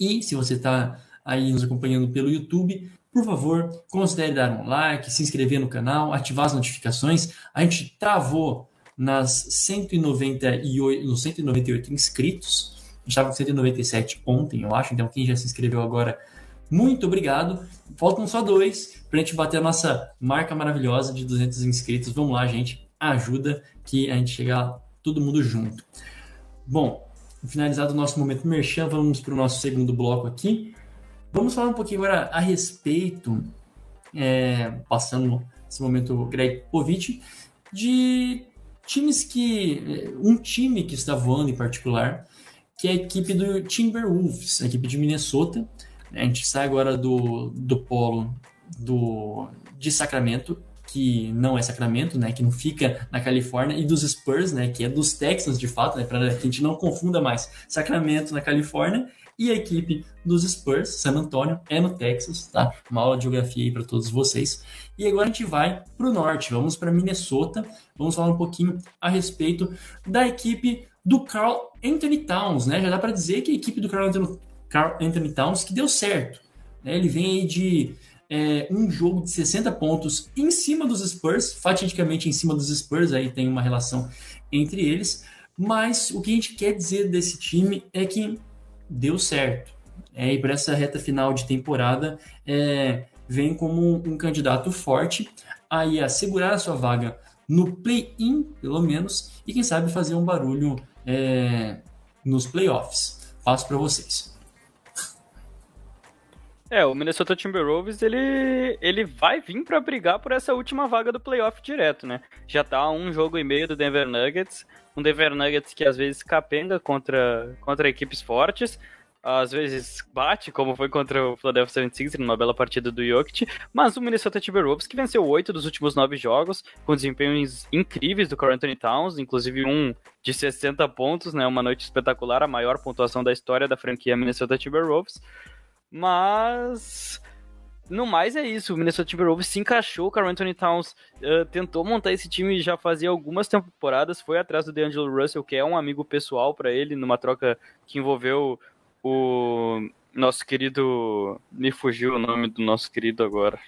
E se você está aí nos acompanhando pelo YouTube, por favor, considere dar um like, se inscrever no canal, ativar as notificações. A gente travou nas 198, nos 198 inscritos. A gente estava com 197 ontem, eu acho. Então, quem já se inscreveu agora, muito obrigado. Faltam só dois para a gente bater a nossa marca maravilhosa de 200 inscritos. Vamos lá, gente. Ajuda que a gente chegar todo mundo junto. Bom, finalizado o nosso momento merchan, vamos para o nosso segundo bloco aqui. Vamos falar um pouquinho agora a respeito, é, passando esse momento Greg Povich, de times que. Um time que está voando em particular, que é a equipe do Timberwolves, a equipe de Minnesota. A gente sai agora do, do polo do, de Sacramento, que não é Sacramento, né, que não fica na Califórnia, e dos Spurs, né, que é dos Texans de fato, né, para que a gente não confunda mais Sacramento na Califórnia e a equipe dos Spurs, San Antonio, é no Texas, tá? Uma aula de geografia aí para todos vocês. E agora a gente vai para o norte, vamos para Minnesota, vamos falar um pouquinho a respeito da equipe do Carl Anthony Towns, né? Já dá para dizer que a equipe do Carl Anthony, Carl Anthony Towns que deu certo. Né? Ele vem aí de é, um jogo de 60 pontos em cima dos Spurs, fatidicamente em cima dos Spurs, aí tem uma relação entre eles. Mas o que a gente quer dizer desse time é que deu certo. É, e para essa reta final de temporada, é, vem como um candidato forte aí a segurar a sua vaga no play-in, pelo menos, e quem sabe fazer um barulho é, nos playoffs. Passo para vocês. É, o Minnesota Timberwolves, ele, ele vai vir para brigar por essa última vaga do playoff direto, né? Já tá um jogo e meio do Denver Nuggets, um Denver Nuggets que às vezes capenga contra, contra equipes fortes, às vezes bate, como foi contra o Philadelphia 76 numa bela partida do Jokic, mas o Minnesota Timberwolves que venceu oito dos últimos nove jogos, com desempenhos incríveis do Carl Anthony Towns, inclusive um de 60 pontos, né, uma noite espetacular, a maior pontuação da história da franquia Minnesota Timberwolves, mas no mais é isso, o Minnesota Timberwolves se encaixou, o Carl Anthony Towns uh, tentou montar esse time já fazia algumas temporadas, foi atrás do DeAngelo Russell, que é um amigo pessoal para ele, numa troca que envolveu o nosso querido. Me fugiu o nome do nosso querido agora.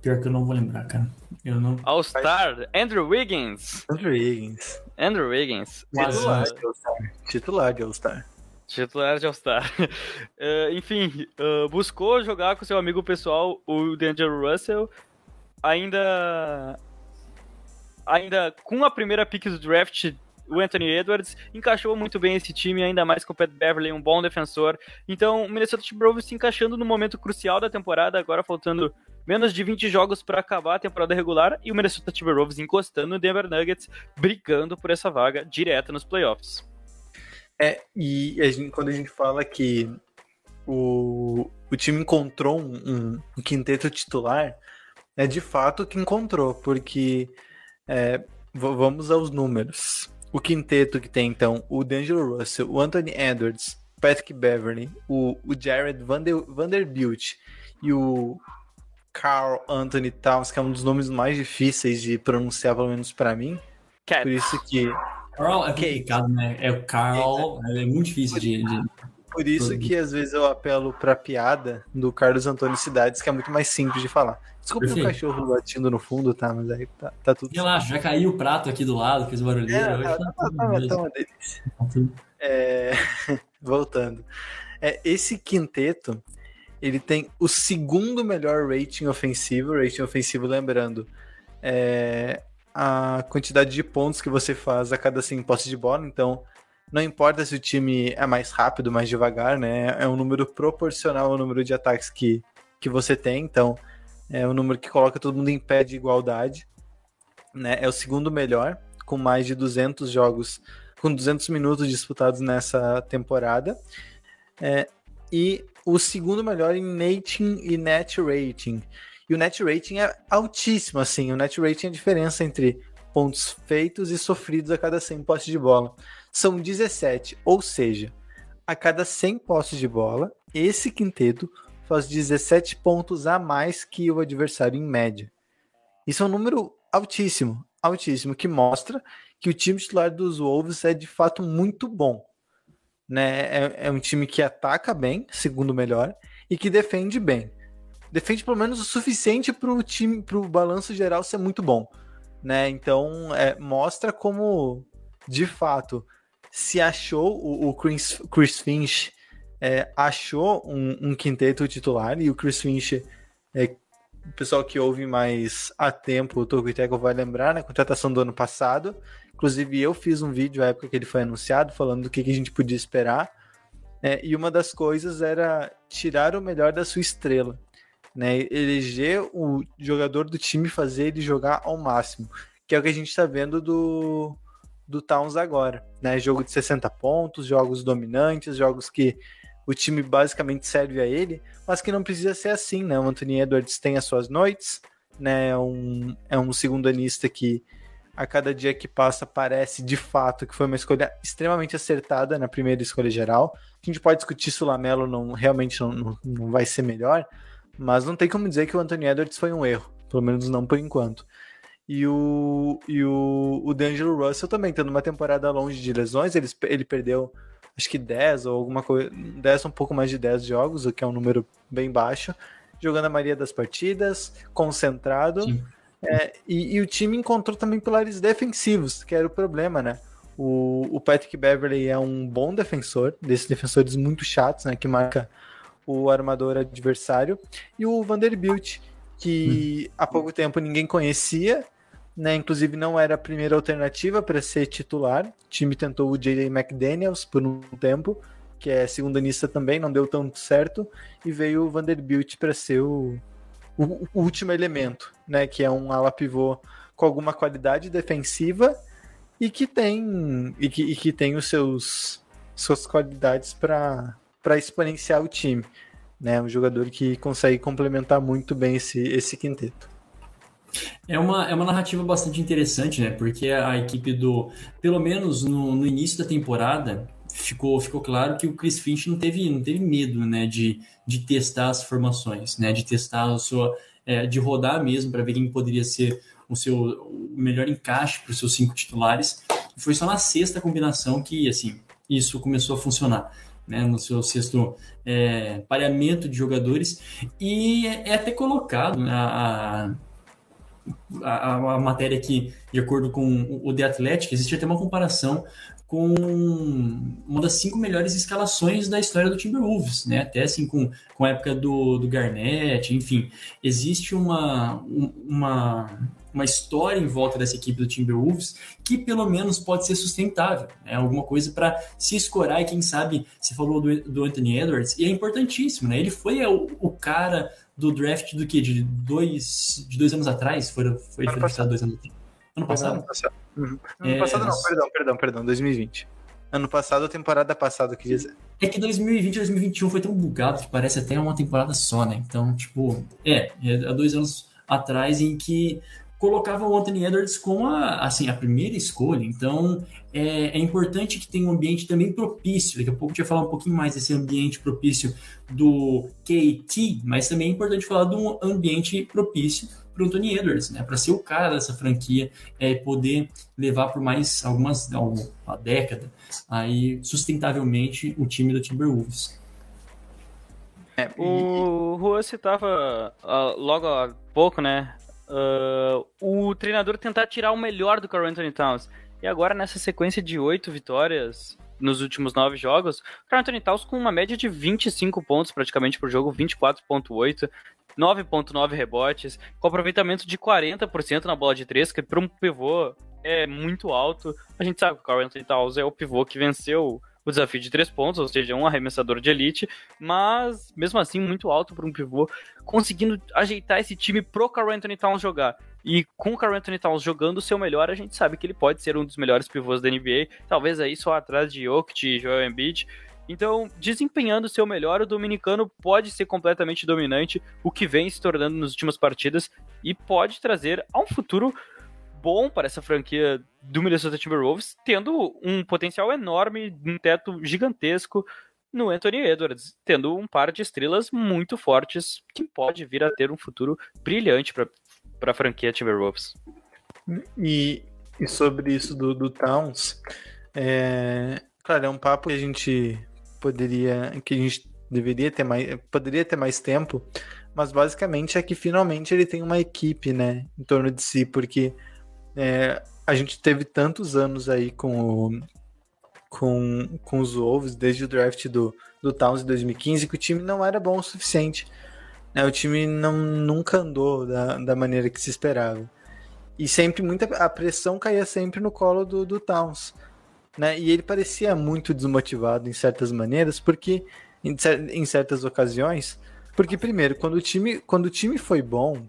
Pior que eu não vou lembrar, cara. Eu não. All-Star, Andrew Wiggins. Andrew Wiggins. Andrew Wiggins. Titular de All-Star. Titular de All-Star. Titular de All-Star. uh, enfim, uh, buscou jogar com seu amigo pessoal, o D'Angelo Russell. Ainda. Ainda com a primeira pick do draft o Anthony Edwards encaixou muito bem esse time, ainda mais com o Pat Beverly, um bom defensor. Então, o Minnesota Timberwolves se encaixando no momento crucial da temporada, agora faltando menos de 20 jogos para acabar a temporada regular e o Minnesota Timberwolves encostando no Denver Nuggets, brigando por essa vaga direta nos playoffs. É, e a gente, quando a gente fala que o, o time encontrou um, um, quinteto titular, é de fato que encontrou, porque é, vamos aos números o quinteto que tem, então, o D'Angelo Russell, o Anthony Edwards, Patrick Beverly, o, o Jared Vander, Vanderbilt e o Carl Anthony Towns, que é um dos nomes mais difíceis de pronunciar, pelo menos para mim. Cat. Por isso que. Carl é complicado, né? É o Carl, é, muito difícil de, de... Por isso que às vezes eu apelo pra piada do Carlos Antônio Cidades, que é muito mais simples de falar. Desculpa o cachorro latindo no fundo, tá? Mas aí tá, tá tudo Relaxa, já caiu o prato aqui do lado, fez barulheira. É, hoje tá, tá, tá, tá, uma delícia. É, voltando. É, esse quinteto, ele tem o segundo melhor rating ofensivo, rating ofensivo lembrando, é a quantidade de pontos que você faz a cada 100 postes de bola, então não importa se o time é mais rápido, mais devagar, né? É um número proporcional ao número de ataques que, que você tem, então é um número que coloca todo mundo em pé de igualdade. Né? É o segundo melhor, com mais de 200 jogos, com 200 minutos disputados nessa temporada. É, e o segundo melhor em nating e net rating. E o net rating é altíssimo, assim. O net rating é a diferença entre pontos feitos e sofridos a cada 100 postes de bola. São 17, ou seja, a cada 100 postes de bola, esse quinteto faz 17 pontos a mais que o adversário em média. Isso é um número altíssimo, altíssimo, que mostra que o time titular dos Wolves é de fato muito bom. Né? É, é um time que ataca bem, segundo melhor, e que defende bem. Defende pelo menos o suficiente para o time, para o balanço geral ser muito bom. Né? Então é, mostra como de fato se achou o, o Chris, Chris Finch é, achou um, um, quinteto titular e o Chris Finch, é, o pessoal que ouve mais a tempo, o Togo Teco vai lembrar, né? Contratação do ano passado. Inclusive, eu fiz um vídeo na época que ele foi anunciado, falando do que, que a gente podia esperar. É, e uma das coisas era tirar o melhor da sua estrela. Né, eleger o jogador do time fazer ele jogar ao máximo, que é o que a gente está vendo do, do Towns agora. Né? Jogo de 60 pontos, jogos dominantes, jogos que o time basicamente serve a ele, mas que não precisa ser assim, né? O Anthony Edwards tem as suas noites, né? É um, é um segundo anista que a cada dia que passa parece de fato que foi uma escolha extremamente acertada na primeira escolha geral. A gente pode discutir se o Lamelo não, realmente não, não, não vai ser melhor, mas não tem como dizer que o Anthony Edwards foi um erro, pelo menos não por enquanto. E o, e o, o D'Angelo Russell também, tendo uma temporada longe de lesões, ele, ele perdeu acho que 10 ou alguma coisa, 10 um pouco mais de 10 jogos, o que é um número bem baixo, jogando a maioria das partidas, concentrado. É, e, e, o time encontrou também pilares defensivos, que era o problema, né? O, o Patrick Beverly é um bom defensor, desses defensores muito chatos, né? Que marca o armador adversário. E o Vanderbilt, que hum. há pouco tempo ninguém conhecia, né? Inclusive não era a primeira alternativa para ser titular. O time tentou o J.J. McDaniels por um tempo, que é segunda lista também, não deu tanto certo, e veio o Vanderbilt para ser o, o, o, último elemento, né? Que é um ala pivô com alguma qualidade defensiva e que tem e que, e que tem os seus suas qualidades para exponenciar o time, né? Um jogador que consegue complementar muito bem esse, esse quinteto. É uma, é uma narrativa bastante interessante, né? Porque a equipe do. Pelo menos no, no início da temporada, ficou, ficou claro que o Chris Finch não teve, não teve medo né, de, de testar as formações, né? De testar a sua. É, de rodar mesmo para ver quem poderia ser o seu o melhor encaixe para os seus cinco titulares. Foi só na sexta combinação que assim isso começou a funcionar. Né, no seu sexto é, pareamento de jogadores e é, é até colocado né, a, a, a, matéria aqui, de acordo com o The Athletic, existe até uma comparação com uma das cinco melhores escalações da história do Timberwolves, né? Até assim com, com a época do, do Garnett, enfim, existe uma, uma, uma história em volta dessa equipe do Timberwolves que pelo menos pode ser sustentável, né? Alguma coisa para se escorar e quem sabe, você falou do, do Anthony Edwards, e é importantíssimo, né? Ele foi o, o cara do draft do que? De dois, de dois anos atrás? Foi, foi draftado dois anos atrás. Ano passado? Ano passado, uhum. ano é, passado não, perdão, perdão, perdão, 2020. Ano passado, temporada passada, eu queria dizer. É que 2020 e 2021 foi tão bugado que parece até uma temporada só, né? Então, tipo, é, é há dois anos atrás em que colocava o Anthony Edwards como a, assim, a primeira escolha. Então, é, é, importante que tenha um ambiente também propício. Daqui a pouco a gente vai falar um pouquinho mais desse ambiente propício do KT, mas também é importante falar de um ambiente propício para o Anthony Edwards, né? Para ser o cara dessa franquia e é, poder levar por mais algumas uma década aí sustentavelmente o time do Timberwolves. É, o Juan citava uh, logo há pouco, né? Uh, o treinador tentar tirar o melhor do Carl Anthony Towns. E agora, nessa sequência de oito vitórias nos últimos nove jogos, o Carl Anthony Towns com uma média de 25 pontos praticamente por jogo, 24.8, 9.9 rebotes, com aproveitamento de 40% na bola de três, que para um pivô é muito alto. A gente sabe que o Carl Anthony Towns é o pivô que venceu o desafio de três pontos, ou seja, um arremessador de elite, mas mesmo assim muito alto para um pivô, conseguindo ajeitar esse time pro Carl Anthony Towns jogar. E com o Carl Anthony Towns jogando o seu melhor, a gente sabe que ele pode ser um dos melhores pivôs da NBA, talvez aí só atrás de Jokic e Joel Embiid, então, desempenhando o seu melhor, o dominicano pode ser completamente dominante, o que vem se tornando nas últimas partidas, e pode trazer a um futuro bom para essa franquia do Minnesota Timberwolves, tendo um potencial enorme, um teto gigantesco no Anthony Edwards, tendo um par de estrelas muito fortes que pode vir a ter um futuro brilhante para a franquia Timberwolves. E, e sobre isso do, do Towns, é, claro, é um papo que a gente poderia, que a gente deveria ter mais, poderia ter mais tempo, mas basicamente é que finalmente ele tem uma equipe, né, em torno de si, porque é, a gente teve tantos anos aí com o, com, com os Wolves, desde o draft do, do Towns em 2015, que o time não era bom o suficiente. Né? O time não, nunca andou da, da maneira que se esperava. E sempre muita a pressão caía sempre no colo do, do Towns né? E ele parecia muito desmotivado em certas maneiras, porque em, em certas ocasiões, porque primeiro, quando o time, quando o time foi bom,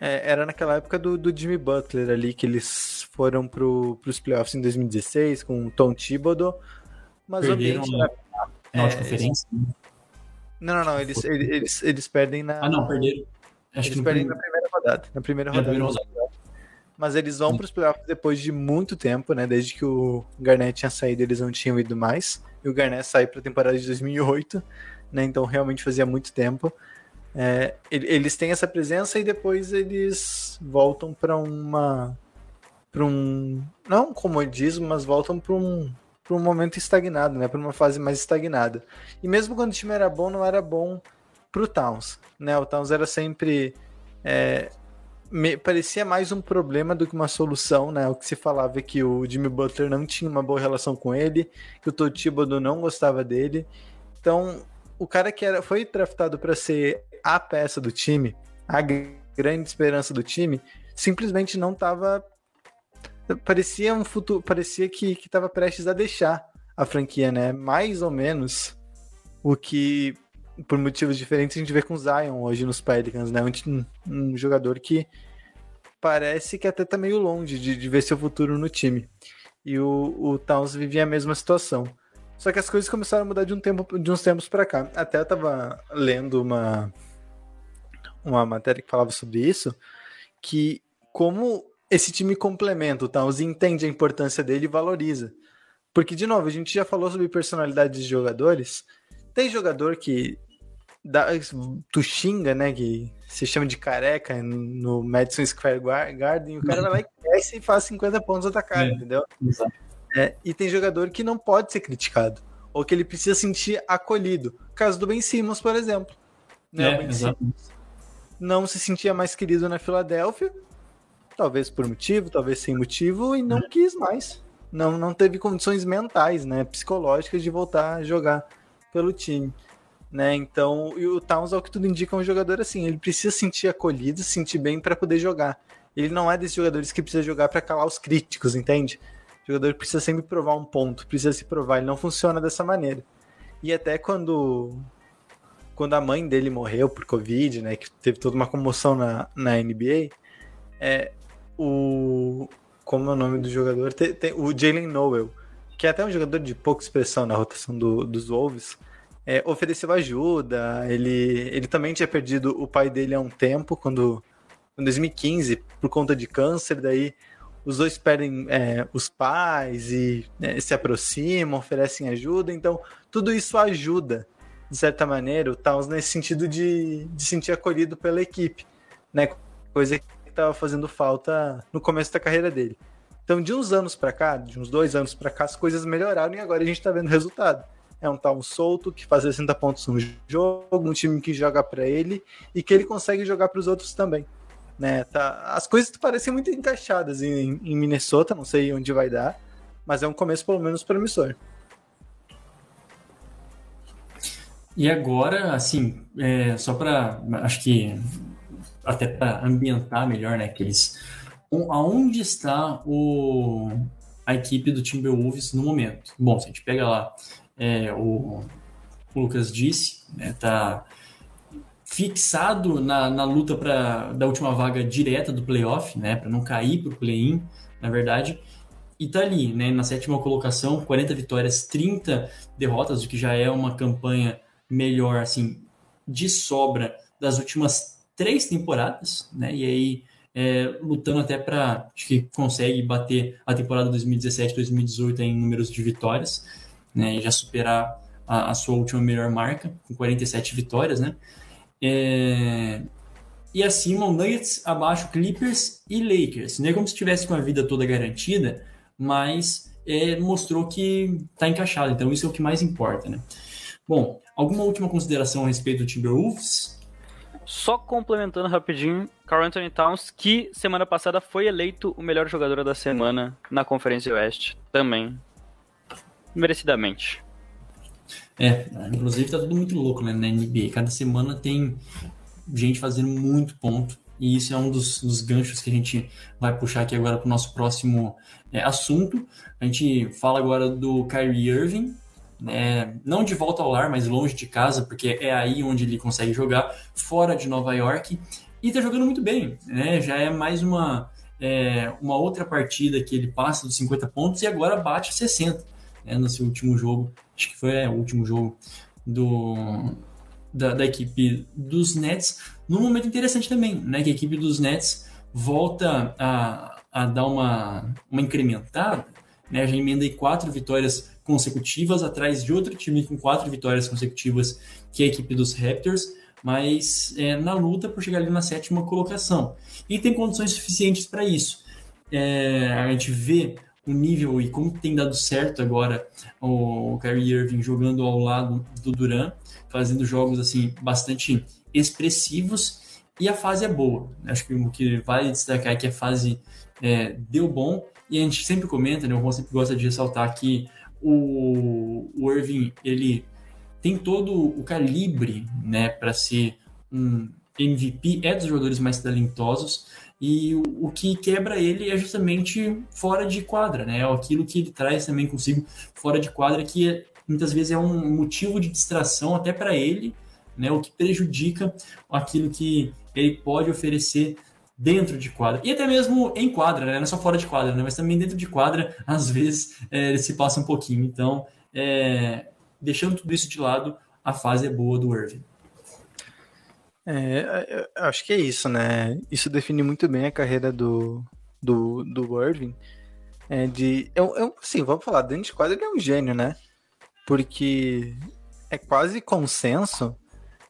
é, era naquela época do, do, Jimmy Butler ali, que eles foram para os playoffs em 2016 com o Tom Thibodeau, mas Perderam obviamente... Na, na é, conferência. Não, não, não, eles, eles, eles perdem na... Ah, não, perderam. Acho eles perdem na primeira rodada. Na primeira rodada. Na primeira rodada mas eles vão para os playoffs depois de muito tempo, né? Desde que o Garnett tinha saído, eles não tinham ido mais. E o Garnett saiu para a temporada de 2008, né? Então realmente fazia muito tempo. É, eles têm essa presença e depois eles voltam para uma para um não um comodismo, mas voltam para um para um momento estagnado, né? Para uma fase mais estagnada. E mesmo quando o time era bom, não era bom para o Towns, né? O Towns era sempre é, me, parecia mais um problema do que uma solução, né? O que se falava é que o Jimmy Butler não tinha uma boa relação com ele, que o Todd Thibodeau não gostava dele. Então, o cara que era, foi draftado para ser a peça do time, a grande esperança do time, simplesmente não estava parecia um futuro, parecia que estava prestes a deixar a franquia, né? Mais ou menos o que por motivos diferentes a gente vê com o Zion hoje nos Pelicans, né? Um, um jogador que parece que até tá meio longe de, de ver seu futuro no time. E o, o Towns vivia a mesma situação. Só que as coisas começaram a mudar de um tempo, de uns tempos para cá. Até eu tava lendo uma uma matéria que falava sobre isso, que como esse time complementa o Towns e entende a importância dele e valoriza. Porque, de novo, a gente já falou sobre personalidades de jogadores. Tem jogador que dá, tu xinga, né? Que se chama de careca no Madison Square Garden, e o cara vai lá e cresce e faz 50 pontos atacando, é, entendeu? É, e tem jogador que não pode ser criticado, ou que ele precisa sentir acolhido. caso do Ben Simmons, por exemplo. Né? É, ben Simmons não se sentia mais querido na Filadélfia, talvez por motivo, talvez sem motivo, e não quis mais. Não, não teve condições mentais, né, psicológicas de voltar a jogar pelo time né? Então, e o Towns, ao que tudo indica, é um jogador assim, ele precisa sentir acolhido, sentir bem para poder jogar. Ele não é desses jogadores que precisa jogar para calar os críticos, entende? O jogador precisa sempre provar um ponto, precisa se provar, ele não funciona dessa maneira. E até quando quando a mãe dele morreu por Covid, né, que teve toda uma comoção na, na NBA, é o como é o nome do jogador? Tem, tem, o Jalen Noel, que é até um jogador de pouca expressão na rotação do, dos Wolves, é, ofereceu ajuda. Ele, ele também tinha perdido o pai dele há um tempo, quando em 2015, por conta de câncer. Daí os dois perdem é, os pais e né, se aproximam, oferecem ajuda. Então, tudo isso ajuda, de certa maneira, o Towns nesse sentido de, de sentir acolhido pela equipe, né? Coisa que estava fazendo falta no começo da carreira dele. Então, de uns anos para cá, de uns dois anos para cá, as coisas melhoraram e agora a gente está vendo resultado é um tal solto que faz 60 pontos no jogo, um time que joga para ele e que ele consegue jogar para os outros também. Né, tá, as coisas parecem muito encaixadas em, em, Minnesota, não sei onde vai dar, mas é um começo pelo menos promissor. E agora, assim, é, só para, acho que até para ambientar melhor, né, que eles, aonde está o, a equipe do Timberwolves no momento? Bom, se a gente pega lá é, o, o, Lucas disse, né, tá fixado na, na luta para da última vaga direta do playoff, né, para não cair para o play-in, na verdade, e tá ali, né, na sétima colocação, 40 vitórias, 30 derrotas, o que já é uma campanha melhor, assim, de sobra das últimas três temporadas, né, e aí é, lutando até para, acho que consegue bater a temporada 2017-2018 em números de vitórias, né, e já superar a, a, sua última melhor marca, com 47 vitórias, né? É, e acima o Nuggets, abaixo Clippers e Lakers. Não é como se tivesse com a vida toda garantida, mas é, mostrou que está encaixado, então isso é o que mais importa, né? Bom, alguma última consideração a respeito do Timberwolves? Só complementando rapidinho, Carl Anthony Towns, que semana passada foi eleito o melhor jogador da semana na Conferência Oeste, também merecidamente. É, inclusive tá tudo muito louco né, na NBA. Cada semana tem gente fazendo muito ponto. E isso é um dos, dos ganchos que a gente vai puxar aqui agora para o nosso próximo é, assunto. A gente fala agora do Kyrie Irving, né, não de volta ao lar, mas longe de casa, porque é aí onde ele consegue jogar, fora de Nova York. E tá jogando muito bem, né? Já é mais uma, é, uma outra partida que ele passa dos 50 pontos e agora bate 60 né, no seu último jogo, acho que foi é, o último jogo do, da, da, equipe dos Nets, num momento interessante também, né, que a equipe dos Nets volta a, a dar uma, uma incrementada, né, já emenda quatro vitórias consecutivas atrás de outro time com quatro vitórias consecutivas, que é a equipe dos Raptors, mas é, na luta por chegar ali na sétima colocação. E tem condições suficientes para isso. É, a gente vê o nível e como tem dado certo agora o Kyrie Irving jogando ao lado do Duran, fazendo jogos assim bastante expressivos e a fase é boa. Acho que o que vale destacar é que a fase é, deu bom e a gente sempre comenta, né, o Ron sempre gosta de ressaltar que o, o Irving ele tem todo o calibre né, para ser um MVP, é dos jogadores mais talentosos, E o, o que quebra ele é justamente fora de quadra, né? É aquilo que ele traz também consigo fora de quadra, que é, muitas vezes é um motivo de distração até para ele, né? O que prejudica aquilo que ele pode oferecer dentro de quadra. E até mesmo em quadra, né? Não é só fora de quadra, né? Mas também dentro de quadra, às vezes, é, ele se passa um pouquinho. Então, é, deixando tudo isso de lado, a fase é boa do Irving. É, acho que é isso, né? Isso define muito bem a carreira do, do, do Irving. É de, eu, eu, sim, vamos falar, dentro de quadra ele é um gênio, né? Porque é quase consenso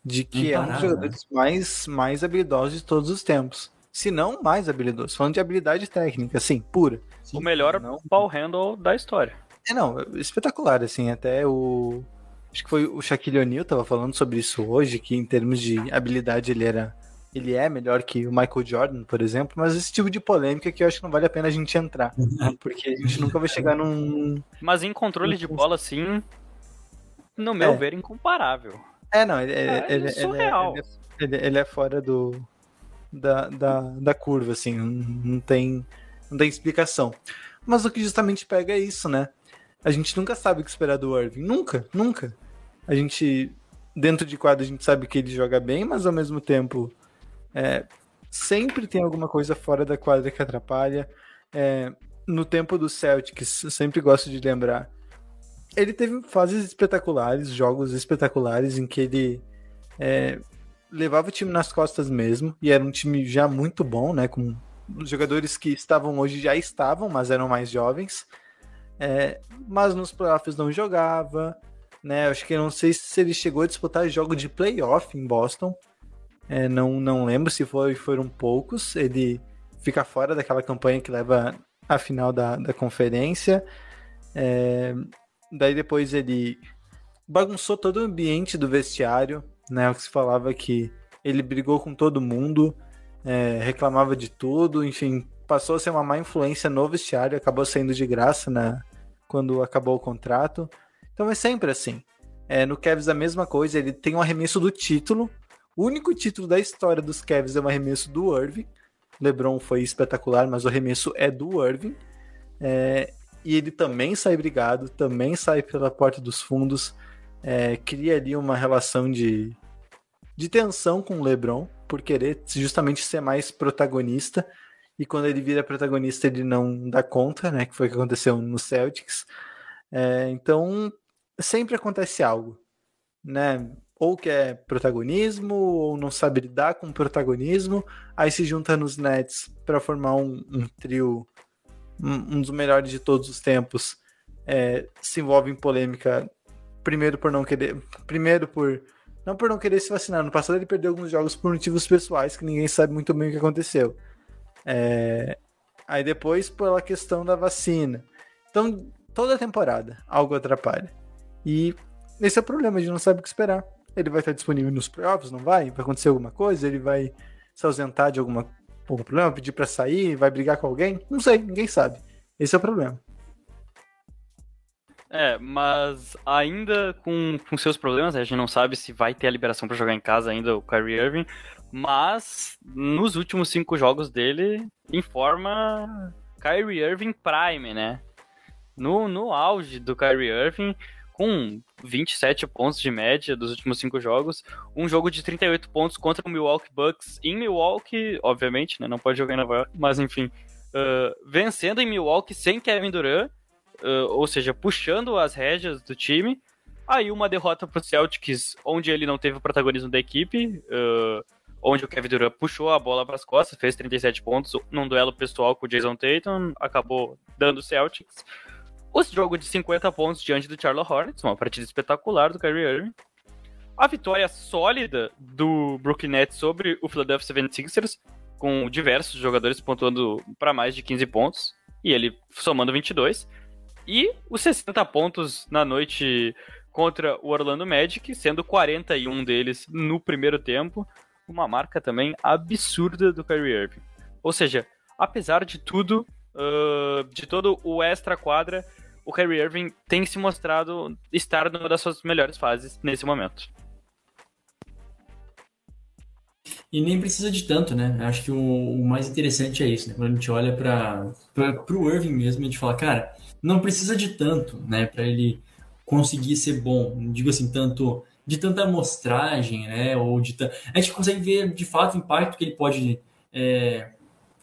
de que é um dos jogadores né? mais, mais habilidosos de todos os tempos. Se não mais habilidoso. Falando de habilidade técnica, assim, pura. O melhor não... ball handle da história. É, não, espetacular, assim, até o, Acho que foi o Shaquille O'Neal tava falando sobre isso hoje, que em termos de habilidade ele era ele é melhor que o Michael Jordan, por exemplo, mas esse tipo de polêmica que eu acho que não vale a pena a gente entrar, porque a gente nunca vai chegar num Mas em controle de bola assim, no meu é. ver incomparável. É, não, ele, é, ele, surreal. Ele, ele, ele, é fora do da, da, da curva assim, não tem não tem explicação. Mas o que justamente pega é isso, né? A gente nunca sabe o que esperar do Irving, nunca, nunca a gente, dentro de quadro, a gente sabe que ele joga bem, mas ao mesmo tempo é, sempre tem alguma coisa fora da quadra que atrapalha. É, no tempo do Celtics, eu sempre gosto de lembrar, ele teve fases espetaculares, jogos espetaculares em que ele é, levava o time nas costas mesmo, e era um time já muito bom, né? Com os jogadores que estavam hoje já estavam, mas eram mais jovens. É, mas nos playoffs não jogava, né? Acho que não sei se ele chegou a disputar jogo de playoff em Boston. É, não, não lembro se foi, foram poucos. Ele fica fora daquela campanha que leva à final da, da conferência. É, daí depois ele bagunçou todo o ambiente do vestiário, né? O que se falava que ele brigou com todo mundo, é, reclamava de tudo, enfim, passou a ser uma má influência no vestiário, acabou saindo de graça na, quando acabou o contrato. Então é sempre assim. É, no Cavs a mesma coisa, ele tem um arremesso do título. O único título da história dos Cavs é um arremesso do Irving. LeBron foi espetacular, mas o arremesso é do Irving. É, e ele também sai brigado, também sai pela porta dos fundos. É, cria ali uma relação de, de tensão com o LeBron, por querer justamente ser mais protagonista. E quando ele vira protagonista, ele não dá conta, né? Que foi o que aconteceu no Celtics. É, então, sempre acontece algo, né? Ou que é protagonismo, ou não sabe lidar com protagonismo, aí se junta nos Nets para formar um, um trio, um, um, dos melhores de todos os tempos. É, se envolve em polêmica, primeiro por não querer, primeiro por não por não querer se vacinar. No passado ele perdeu alguns jogos por motivos pessoais que ninguém sabe muito bem o que aconteceu. É, aí depois pela questão da vacina. Então toda temporada algo atrapalha. E esse é o problema, a gente não sabe o que esperar. Ele vai estar disponível nos playoffs, não vai? Vai acontecer alguma coisa? Ele vai se ausentar de alguma, algum problema, pedir para sair, vai brigar com alguém? Não sei, ninguém sabe. Esse é o problema. É, mas ainda com, com seus problemas, a gente não sabe se vai ter a liberação para jogar em casa ainda o Kyrie Irving, mas nos últimos cinco jogos dele, informa Kyrie Irving Prime, né? No, no auge do Kyrie Irving, com 27 pontos de média dos últimos cinco jogos, um jogo de 38 pontos contra o Milwaukee Bucks em Milwaukee, obviamente, né, não pode jogar em Nova York, mas enfim, uh, vencendo em Milwaukee sem Kevin Durant, uh, ou seja, puxando as rédeas do time. Aí uma derrota para o Celtics, onde ele não teve o protagonismo da equipe, uh, onde o Kevin Durant puxou a bola para as costas, fez 37 pontos num duelo pessoal com o Jason Tatum, acabou dando o Celtics. O jogo de 50 pontos diante do Charlotte Hornets, uma partida espetacular do Kyrie Irving. A vitória sólida do Brooklyn Nets sobre o Philadelphia 76ers, com diversos jogadores pontuando para mais de 15 pontos, e ele somando 22. E os 60 pontos na noite contra o Orlando Magic, sendo 41 deles no primeiro tempo, uma marca também absurda do Kyrie Irving. Ou seja, apesar de tudo, uh, de todo o extra quadra, o Kyrie Irving tem se mostrado estar numa das suas melhores fases nesse momento. E nem precisa de tanto, né? Acho que o, o mais interessante é isso, né? Quando a gente olha para o Irving mesmo, a gente fala, cara, não precisa de tanto, né? Para ele conseguir ser bom. Não digo assim, tanto de tanta amostragem, né? Ou de A gente consegue ver de fato o impacto que ele pode é,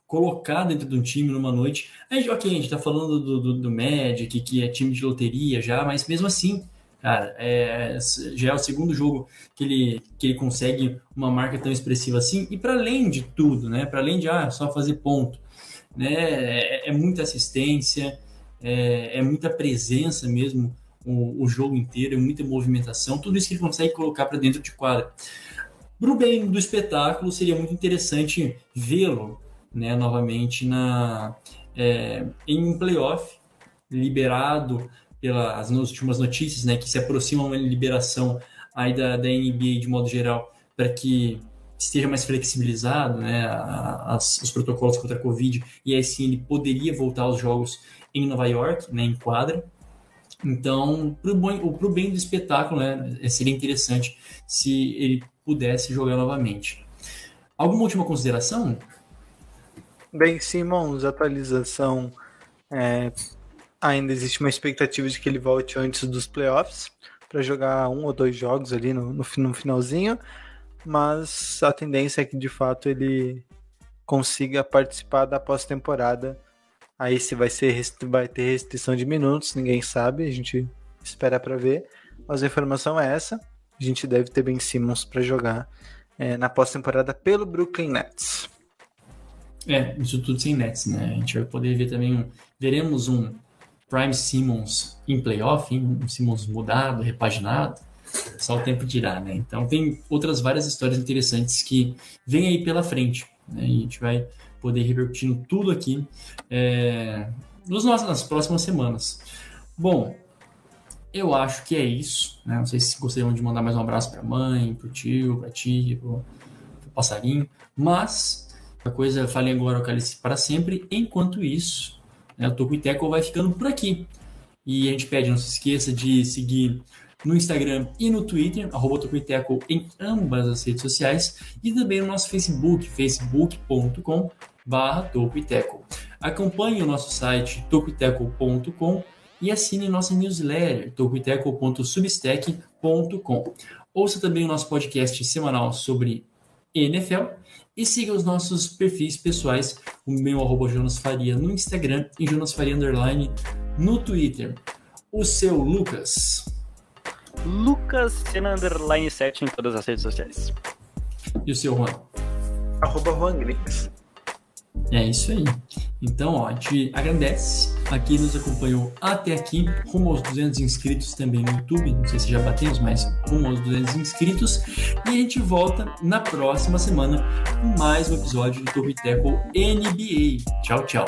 colocar dentro de um time numa noite. A gente, ok, a gente tá falando do, do, do Magic, que é time de loteria já, mas mesmo assim, cara, é, já é o segundo jogo que ele, que ele consegue uma marca tão expressiva assim. E para além de tudo, né? Para além de ah, só fazer ponto, né? É, é muita assistência, é, é muita presença mesmo o, o, jogo inteiro, é muita movimentação, tudo isso que ele consegue colocar para dentro de quadra. Para o bem do espetáculo, seria muito interessante vê-lo né, novamente na, é, em um playoff, liberado pelas últimas notícias, né, que se aproxima uma liberação aí da, da NBA de modo geral, para que esteja mais flexibilizado né, os protocolos contra a Covid, e aí sim ele poderia voltar aos jogos em Nova York, né, em quadra. Então, para o bem do espetáculo, né, seria interessante se ele pudesse jogar novamente. Alguma última consideração? Bem, Simons, atualização. É, ainda existe uma expectativa de que ele volte antes dos playoffs para jogar um ou dois jogos ali no, no, no finalzinho, mas a tendência é que de fato ele consiga participar da pós-temporada Aí se vai ser vai ter restrição de minutos, ninguém sabe, a gente espera para ver. Mas a informação é essa. A gente deve ter Ben Simmons para jogar é, na pós-temporada pelo Brooklyn Nets. É, isso tudo sem Nets, né? A gente vai poder ver também um, veremos um Prime Simmons em playoff, um Simmons mudado, repaginado. Só o tempo dirá, né? Então tem outras várias histórias interessantes que vêm aí pela frente. Né? A gente vai poder repercutindo tudo aqui é, nos nossos, nas próximas semanas. Bom, eu acho que é isso. Né? Não sei se gostariam de mandar mais um abraço para a mãe, para o tio, para a tia, para o passarinho, mas a coisa falem agora o cálice para sempre. Enquanto isso, né, o Toco e Teco vai ficando por aqui. E a gente pede, não se esqueça de seguir no Instagram e no Twitter, arroba Tocoiteco em ambas as redes sociais, e também no nosso Facebook, facebook.com barra Tocoiteco. Acompanhe o nosso site tocoiteco.com e assine nossa newsletter tocoiteco.substack.com. Ouça também o nosso podcast semanal sobre NFL e siga os nossos perfis pessoais, o meu arroba Jonas Faria no Instagram e Jonas Faria Underline no Twitter. O seu Lucas. Lucas Sena Underline 7 em todas as redes sociais. E o seu Juan? Arroba Juan Grix. É isso aí. Então, ó, a gente agradece a quem nos acompanhou até aqui, rumo aos 200 inscritos também no YouTube. Não sei se já batemos, mas rumo aos 200 inscritos. E a gente volta na próxima semana com mais um episódio do Torre Tackle NBA. Tchau, tchau.